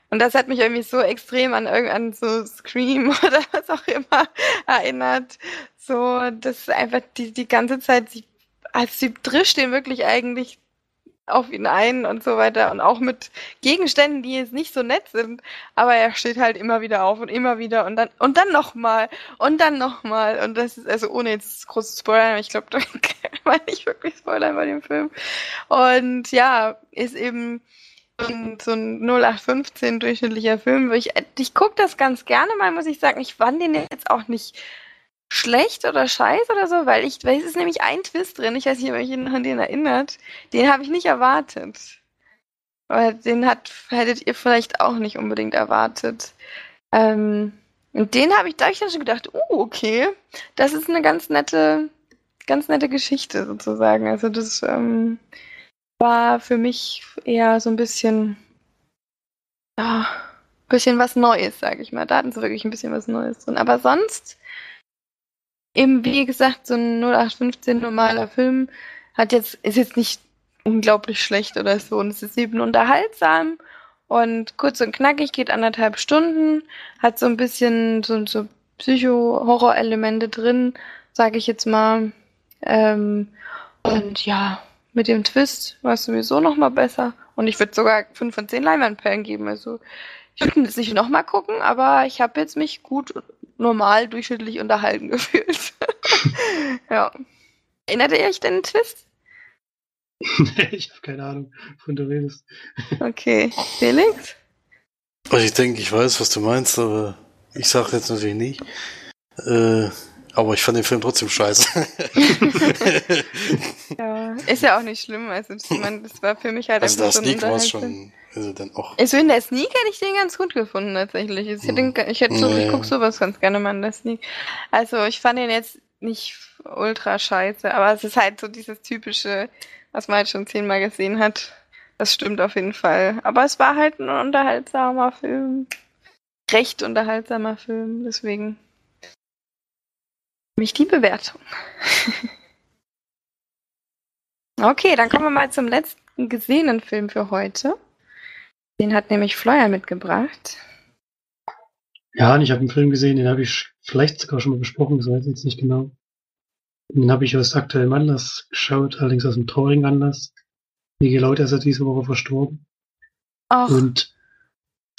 Und das hat mich irgendwie so extrem an irgendein so Scream oder was auch immer erinnert. So, dass einfach die, die ganze Zeit, sie, als sie drischt den wirklich eigentlich auf ihn ein und so weiter und auch mit Gegenständen, die jetzt nicht so nett sind, aber er steht halt immer wieder auf und immer wieder und dann und dann nochmal und dann nochmal und das ist also ohne jetzt groß zu spoilern, ich glaube, da kann man nicht wirklich spoilern bei dem Film und ja, ist eben so ein 0815 durchschnittlicher Film. Ich, ich gucke das ganz gerne mal, muss ich sagen. Ich fand den jetzt auch nicht schlecht oder scheiße oder so, weil ich, weil es ist nämlich ein Twist drin, ich weiß nicht, ob ihr euch an den erinnert, den habe ich nicht erwartet. Aber den hat, hättet ihr vielleicht auch nicht unbedingt erwartet. Ähm, und den habe ich, da habe ich dann schon gedacht, oh, okay, das ist eine ganz nette, ganz nette Geschichte sozusagen. Also das ähm, war für mich eher so ein bisschen, ja, bisschen was Neues, sage ich mal. Da hatten sie wirklich ein bisschen was Neues drin. Aber sonst eben, wie gesagt, so ein 0815 normaler Film hat jetzt, ist jetzt nicht unglaublich schlecht oder so. Und es ist eben unterhaltsam und kurz und knackig, geht anderthalb Stunden, hat so ein bisschen so, so Psycho-Horror-Elemente drin, sage ich jetzt mal. Ähm, und ja, mit dem Twist war es sowieso noch mal besser. Und ich würde sogar 5 von 10 Leinwandperlen geben. Also ich würde jetzt nicht noch mal gucken, aber ich habe jetzt mich gut normal durchschnittlich unterhalten gefühlt. ja. Erinnert ihr euch denn an Twist? ich habe keine Ahnung, von der redest. okay. Felix? Also ich denke, ich weiß, was du meinst, aber ich sage jetzt natürlich nicht. Äh, aber ich fand den Film trotzdem scheiße. ja, ist ja auch nicht schlimm. Also, ich meine, das war für mich halt also einfach so Sneak war schon also dann auch. Also in der Sneak hätte ich den ganz gut gefunden tatsächlich. Ich, hätte, hm. ich, hätte so, nee. ich gucke sowas ganz gerne mal in der Sneak. Also ich fand den jetzt nicht ultra scheiße, aber es ist halt so dieses typische, was man halt schon zehnmal gesehen hat. Das stimmt auf jeden Fall. Aber es war halt ein unterhaltsamer Film. Recht unterhaltsamer Film, deswegen mich die Bewertung. okay, dann kommen wir mal zum letzten gesehenen Film für heute. Den hat nämlich Fleuer mitgebracht. Ja, und ich habe einen Film gesehen, den habe ich vielleicht sogar schon mal besprochen, das weiß ich jetzt nicht genau. Den habe ich aus aktuellem Anlass geschaut, allerdings aus einem traurigen Anlass. Niki Lauter ist ja diese Woche verstorben. Ach. Und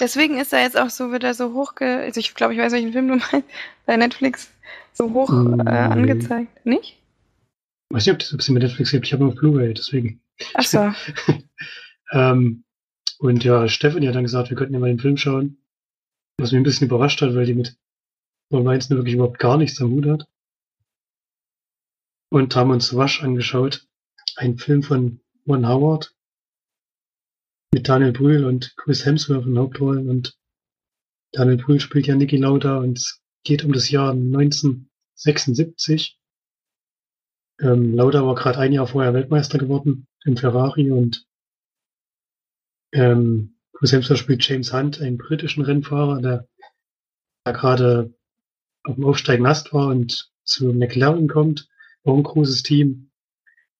deswegen ist er jetzt auch so wieder so hoch, also ich glaube, ich weiß, welchen Film du meinst, bei Netflix so hoch äh, angezeigt, nicht? Ich weiß nicht, ob es mit Netflix gibt, ich habe nur Blu-ray, deswegen. Ach so. ähm, und ja, Stephanie hat dann gesagt, wir könnten ja mal den Film schauen. Was mich ein bisschen überrascht hat, weil die mit Formel 1 wirklich überhaupt gar nichts am Hut hat. Und haben uns Wasch angeschaut. Ein Film von Ron Howard. Mit Daniel Brühl und Chris Hemsworth in Hauptrollen. Und Daniel Brühl spielt ja Niki Lauda und es geht um das Jahr 1976. Ähm, Lauda war gerade ein Jahr vorher Weltmeister geworden im Ferrari und ähm, selbst spielt James Hunt, einen britischen Rennfahrer, der, der gerade auf dem Aufsteigen Ast war und zu McLaren kommt, auch ein großes Team.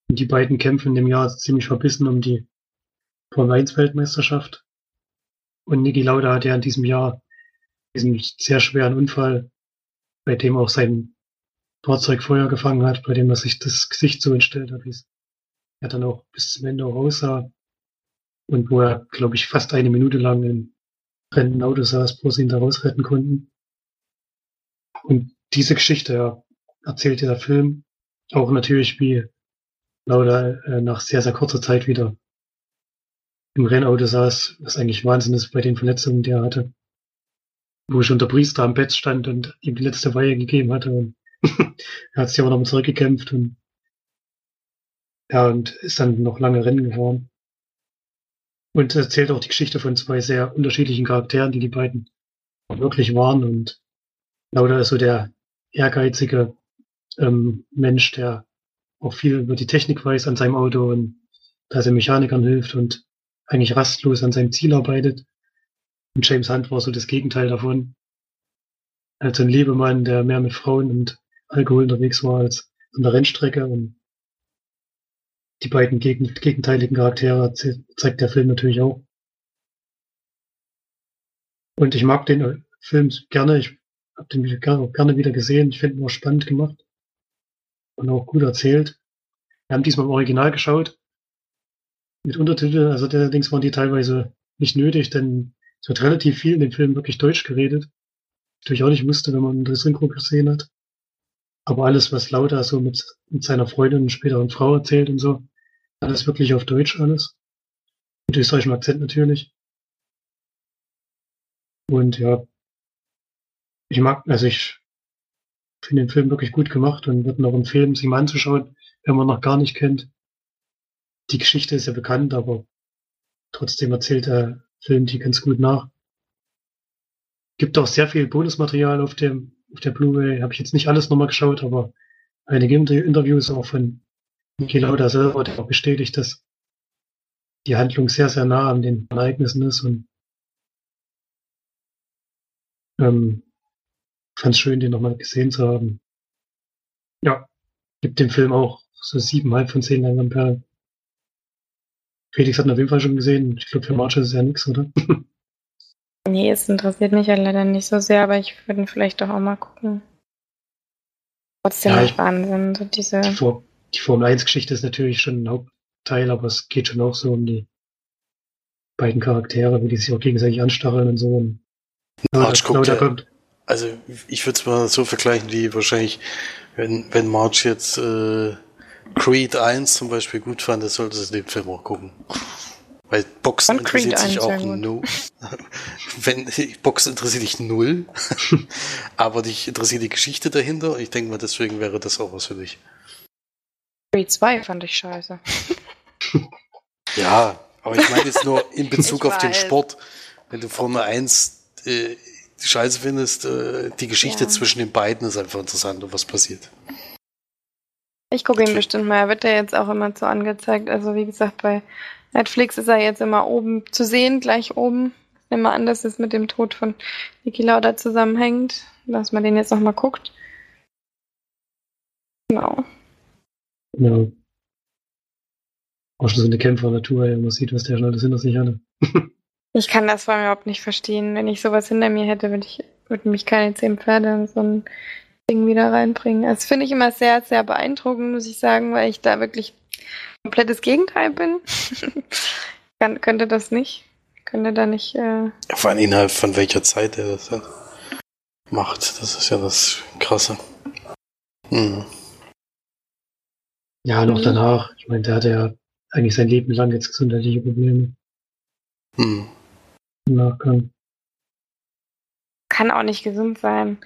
Und die beiden kämpfen im Jahr ziemlich verbissen um die Formel 1 Weltmeisterschaft. Und Niki Lauda hat ja in diesem Jahr diesen sehr schweren Unfall, bei dem auch sein Fahrzeug Feuer gefangen hat, bei dem er sich das Gesicht so entstellt hat, wie es er dann auch bis zum Ende auch aussah. Und wo er, glaube ich, fast eine Minute lang im brennenden Auto saß, bevor sie ihn da rausretten konnten. Und diese Geschichte ja, erzählt der Film auch natürlich, wie Lauda äh, nach sehr, sehr kurzer Zeit wieder im Rennauto saß, was eigentlich Wahnsinn ist bei den Verletzungen, die er hatte. Wo schon der Priester am Bett stand und ihm die letzte Weihe gegeben hatte. Und er hat sich aber nochmal zurückgekämpft und ja, und ist dann noch lange Rennen gefahren. Und erzählt auch die Geschichte von zwei sehr unterschiedlichen Charakteren, die die beiden wirklich waren. Und Lauda ist so der ehrgeizige ähm, Mensch, der auch viel über die Technik weiß an seinem Auto und dass er Mechanikern hilft und eigentlich rastlos an seinem Ziel arbeitet. Und James Hunt war so das Gegenteil davon. Also ein Lebemann, der mehr mit Frauen und Alkohol unterwegs war als an der Rennstrecke. Und die beiden gegen, gegenteiligen Charaktere zeigt der Film natürlich auch. Und ich mag den Film gerne. Ich habe den gerne, gerne wieder gesehen. Ich finde ihn auch spannend gemacht und auch gut erzählt. Wir haben diesmal im Original geschaut mit Untertiteln. Also allerdings waren die teilweise nicht nötig, denn es wird relativ viel in dem Film wirklich Deutsch geredet. Natürlich auch nicht wusste, wenn man das Synchro gesehen hat. Aber alles, was Lauda so mit, mit seiner Freundin und späteren Frau erzählt und so, alles wirklich auf Deutsch alles. Mit österreichischem Akzent natürlich. Und ja, ich mag, also ich finde den Film wirklich gut gemacht und würde noch empfehlen, sich mal anzuschauen, wenn man noch gar nicht kennt. Die Geschichte ist ja bekannt, aber trotzdem erzählt der Film die ganz gut nach. Gibt auch sehr viel Bonusmaterial auf dem auf der Blu-ray. Habe ich jetzt nicht alles nochmal geschaut, aber einige Interviews auch von Niki Lauda selber, der auch bestätigt, dass die Handlung sehr, sehr nah an den Ereignissen ist und ähm, fand es schön, den nochmal gesehen zu haben. Ja, gibt dem Film auch so siebeneinhalb von zehn Leinwandperlen. Felix hat ihn auf jeden Fall schon gesehen. Ich glaube, für March ist es ja nichts, oder? nee, es interessiert mich ja leider nicht so sehr, aber ich würde vielleicht doch auch mal gucken. Trotzdem ja, ich, Wahnsinn, so diese. Die, Vor die Formel 1-Geschichte ist natürlich schon ein Hauptteil, aber es geht schon auch so um die beiden Charaktere, wie die sich auch gegenseitig anstacheln und so. Und March guckt, ja, kommt, also ich würde es mal so vergleichen wie wahrscheinlich, wenn, wenn March jetzt äh, Creed 1 zum Beispiel gut fand, dann sollte es den Film auch gucken. Weil Boxen interessiert sich auch null. wenn, Boxen interessiert dich null. aber dich interessiert die Geschichte dahinter. Ich denke mal, deswegen wäre das auch was für dich. Creed 2 fand ich scheiße. ja, aber ich meine jetzt nur in Bezug auf den Sport. Wenn du Formel 1 äh, scheiße findest, äh, die Geschichte ja. zwischen den beiden ist einfach interessant und was passiert. Ich gucke ihn bestimmt mal. Er wird ja jetzt auch immer so angezeigt. Also wie gesagt, bei Netflix ist er jetzt immer oben zu sehen, gleich oben. Ich nehme an, dass es mit dem Tod von Niki Lauda zusammenhängt, dass man den jetzt nochmal guckt. Genau. Ja. Auch schon so eine Kämpfer-Natur, man sieht, was der schon alles hinter sich hatte. Ich kann das vor allem überhaupt nicht verstehen. Wenn ich sowas hinter mir hätte, würde ich würden mich keine zehn Pferde in so ein Ding wieder reinbringen. Das finde ich immer sehr, sehr beeindruckend, muss ich sagen, weil ich da wirklich komplettes Gegenteil bin. Kann, könnte das nicht. Könnte da nicht. Äh ja, vor allem innerhalb von welcher Zeit er das dann macht. Das ist ja das Krasse. Hm. Ja, noch mhm. danach. Ich meine, der hatte ja eigentlich sein Leben lang jetzt gesundheitliche Probleme. Hm im Nachgang. Kann auch nicht gesund sein.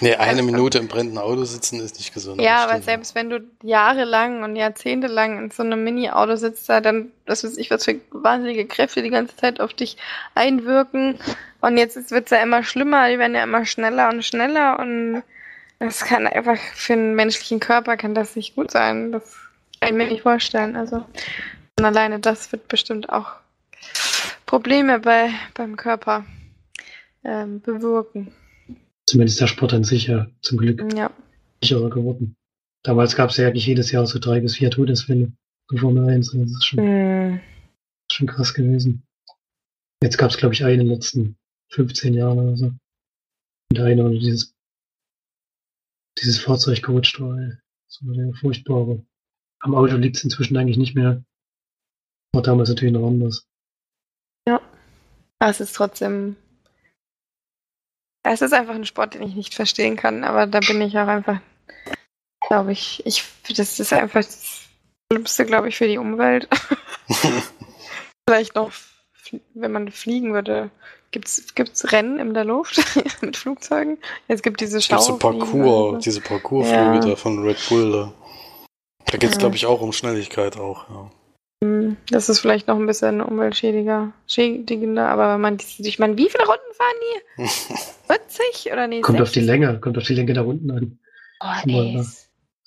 Nee, eine Minute im brennenden Auto sitzen ist nicht gesund. Ja, aber selbst wenn du jahrelang und jahrzehntelang in so einem Mini-Auto sitzt, da dann, das weiß ich, was für wahnsinnige Kräfte die ganze Zeit auf dich einwirken. Und jetzt wird es ja immer schlimmer, die werden ja immer schneller und schneller und Das kann einfach für einen menschlichen Körper kann das nicht gut sein. Das kann ich mir nicht vorstellen. Also und alleine das wird bestimmt auch Probleme bei, beim Körper ähm, bewirken. Zumindest der Sport an sich ja zum Glück ja. sicherer geworden. Damals gab es ja eigentlich jedes Jahr so drei bis vier Todesfälle in Formel 1. Das ist schon, mm. schon krass gewesen. Jetzt gab es, glaube ich, einen in den letzten 15 Jahren oder so. Und einer, wo dieses, dieses Fahrzeug gerutscht war. Das war der furchtbare. Am Auto liegt es inzwischen eigentlich nicht mehr. War damals natürlich noch anders. Ja. Aber es ist trotzdem. Es ist einfach ein Sport, den ich nicht verstehen kann, aber da bin ich auch einfach, glaube ich, ich, das ist einfach das Schlimmste, glaube ich, für die Umwelt. Vielleicht noch, wenn man fliegen würde. Gibt es Rennen in der Luft mit Flugzeugen? Es gibt diese Schau. Diese Parcours, diese Parcoursflüge ja. da von Red Bull. Da, da geht es, ja. glaube ich, auch um Schnelligkeit auch. Ja. Das ist vielleicht noch ein bisschen umweltschädiger, schädigender, aber man, ich meine, wie viele Runden fahren die? 40 oder nee? Kommt 60? auf die Länge, kommt auf die Länge da unten an. Oh, ey.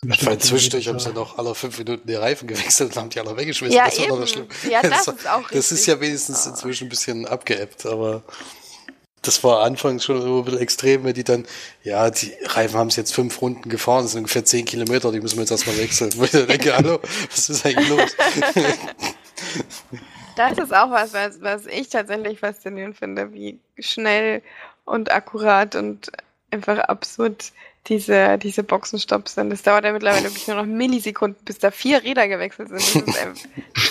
Weil zwischendurch haben sie noch alle fünf Minuten die Reifen gewechselt und haben die alle weggeschmissen. Ja, das eben. Das, ja, das, das ist auch Das ist ja wenigstens oh. inzwischen ein bisschen abgeebbt, aber das war anfangs schon ein bisschen extrem, wenn die dann, ja, die Reifen haben es jetzt fünf Runden gefahren, das sind ungefähr zehn Kilometer, die müssen wir jetzt erstmal wechseln. Wo ich dann denke, hallo, was ist eigentlich los? Das ist auch was, was, was ich tatsächlich faszinierend finde, wie schnell und akkurat und einfach absurd diese, diese Boxenstopps sind. Das dauert ja mittlerweile wirklich nur noch Millisekunden, bis da vier Räder gewechselt sind. Das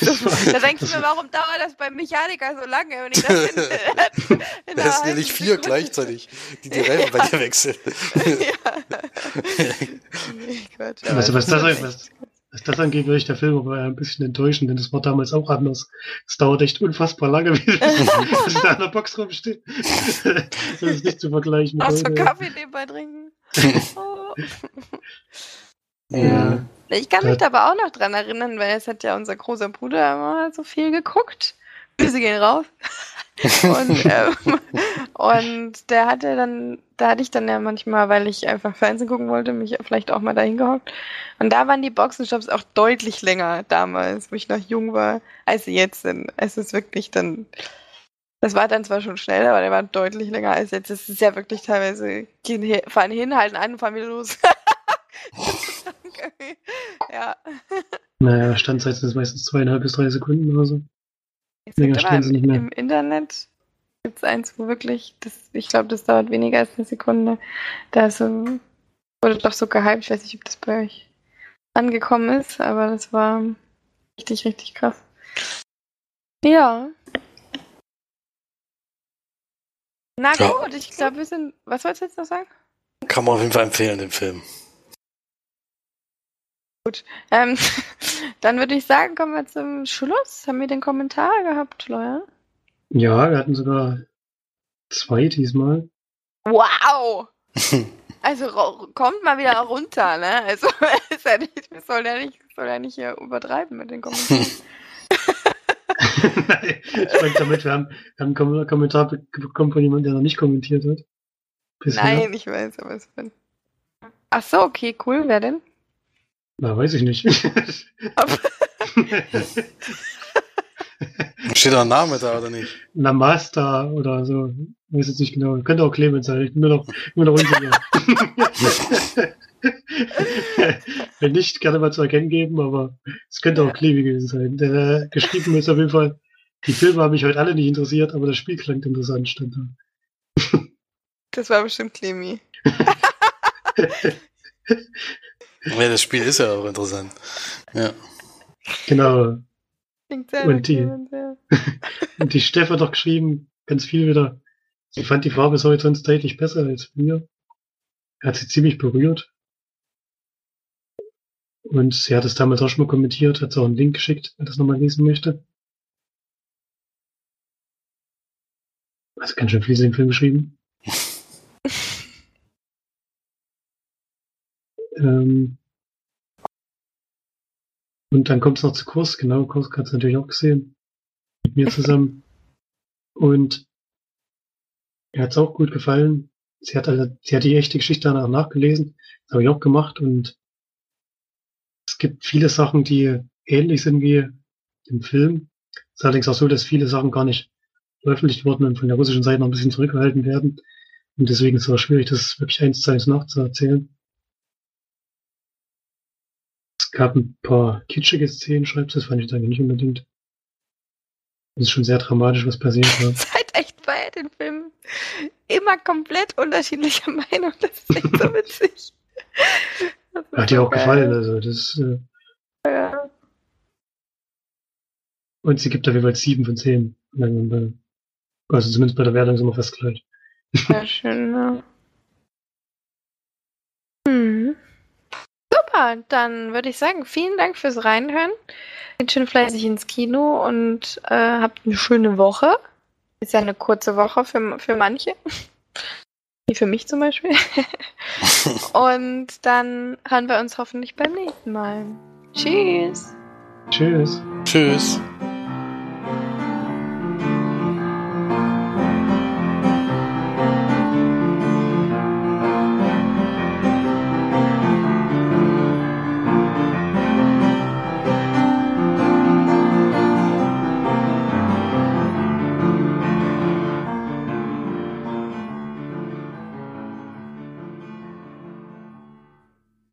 ist, da denkst du mir, warum dauert das beim Mechaniker so lange? Wenn ich das in, in das sind ja nicht vier Sekunde. gleichzeitig, die die Reifen ja. bei dir wechseln. ja. Gott, also was das, was, was das angeht, würde ich der Film aber ein bisschen enttäuschen, denn das war damals auch anders. Es dauert echt unfassbar lange, bis da an der Box rumsteht. das ist nicht zu vergleichen. Hast du Kaffee nebenbei trinken? ja. Ich kann mich da aber auch noch dran erinnern, weil es hat ja unser großer Bruder immer so viel geguckt. Grüße gehen raus. und, ähm, und der hatte dann, da hatte ich dann ja manchmal, weil ich einfach Fernsehen gucken wollte, mich vielleicht auch mal dahin gehockt. Und da waren die Boxenstops auch deutlich länger damals, wo ich noch jung war, als sie jetzt sind. Es ist wirklich dann das war dann zwar schon schnell, aber der war deutlich länger als jetzt. Es ist ja wirklich teilweise, gehen, fahren hin, halten an und fahren wieder los. ja. Naja, Standzeit sind es meistens zweieinhalb bis drei Sekunden oder so. Länger stehen sie nicht mehr. Im Internet gibt es eins, wo wirklich, das, ich glaube, das dauert weniger als eine Sekunde. Da so, wurde doch so gehypt, ich weiß nicht, ob das bei euch angekommen ist, aber das war richtig, richtig krass. Ja. Na ja. gut, ich glaube, wir sind. Was wolltest du jetzt noch sagen? Kann man auf jeden Fall empfehlen, den Film. Gut. Ähm, dann würde ich sagen, kommen wir zum Schluss. Haben wir den Kommentar gehabt, Leute? Ja, wir hatten sogar zwei diesmal. Wow! also kommt mal wieder runter, ne? Also ist ja nicht, soll ja nicht, soll ja nicht hier übertreiben mit den Kommentaren. Nein, ich meine damit, wir haben, wir haben einen Kommentar bekommen von jemandem, der noch nicht kommentiert hat. Bisher. Nein, ich weiß, aber es bin. Ach so, okay, cool. Wer denn? Na, weiß ich nicht. Steht da ein Name da oder nicht? Namasta oder so. Ich weiß jetzt nicht genau. Könnte auch Clemens sein. Ich bin nur noch, nur noch unsicher. Wenn nicht, gerne mal zu erkennen geben, aber es könnte auch Clemi gewesen sein. Der geschrieben ist auf jeden Fall, die Filme haben mich heute alle nicht interessiert, aber das Spiel klingt interessant, stand da. Das war bestimmt Clemi. ja, das Spiel ist ja auch interessant. Ja. Genau. Und die, und die Steff hat doch geschrieben, ganz viel wieder. Sie fand die Farbe des Horizonts deutlich besser als mir. Er hat sie ziemlich berührt. Und sie hat es damals auch schon mal kommentiert, hat auch einen Link geschickt, wer das nochmal lesen möchte. Also ganz schön viel dem Film geschrieben. ähm, und dann kommt es noch zu Kurs, genau, Kurs hat es natürlich auch gesehen. Mit mir zusammen. Und er hat es auch gut gefallen. sie hat, also, sie hat die echte Geschichte danach nachgelesen. Das habe ich auch gemacht und gibt viele Sachen, die ähnlich sind wie im Film. Es ist allerdings auch so, dass viele Sachen gar nicht veröffentlicht wurden und von der russischen Seite noch ein bisschen zurückgehalten werden. Und deswegen ist es auch schwierig, das wirklich eins zu eins nachzuerzählen. Es gab ein paar kitschige Szenen, schreibt das fand ich eigentlich nicht unbedingt. Das ist schon sehr dramatisch, was passiert. Ja. Seid echt bei den Filmen immer komplett unterschiedlicher Meinung. Das ist echt so witzig. Hat dir auch geil. gefallen, also das. Äh, ja. Und sie gibt auf jeden Fall sieben von zehn. Also zumindest bei der Wertung sind wir fast gleich. Sehr schön, ne? Hm. Super, dann würde ich sagen, vielen Dank fürs Reinhören. Geht schön fleißig ins Kino und äh, habt eine schöne Woche. Ist ja eine kurze Woche für, für manche. Wie für mich zum Beispiel. und dann hören wir uns hoffentlich beim nächsten Mal. Tschüss. Tschüss. Tschüss.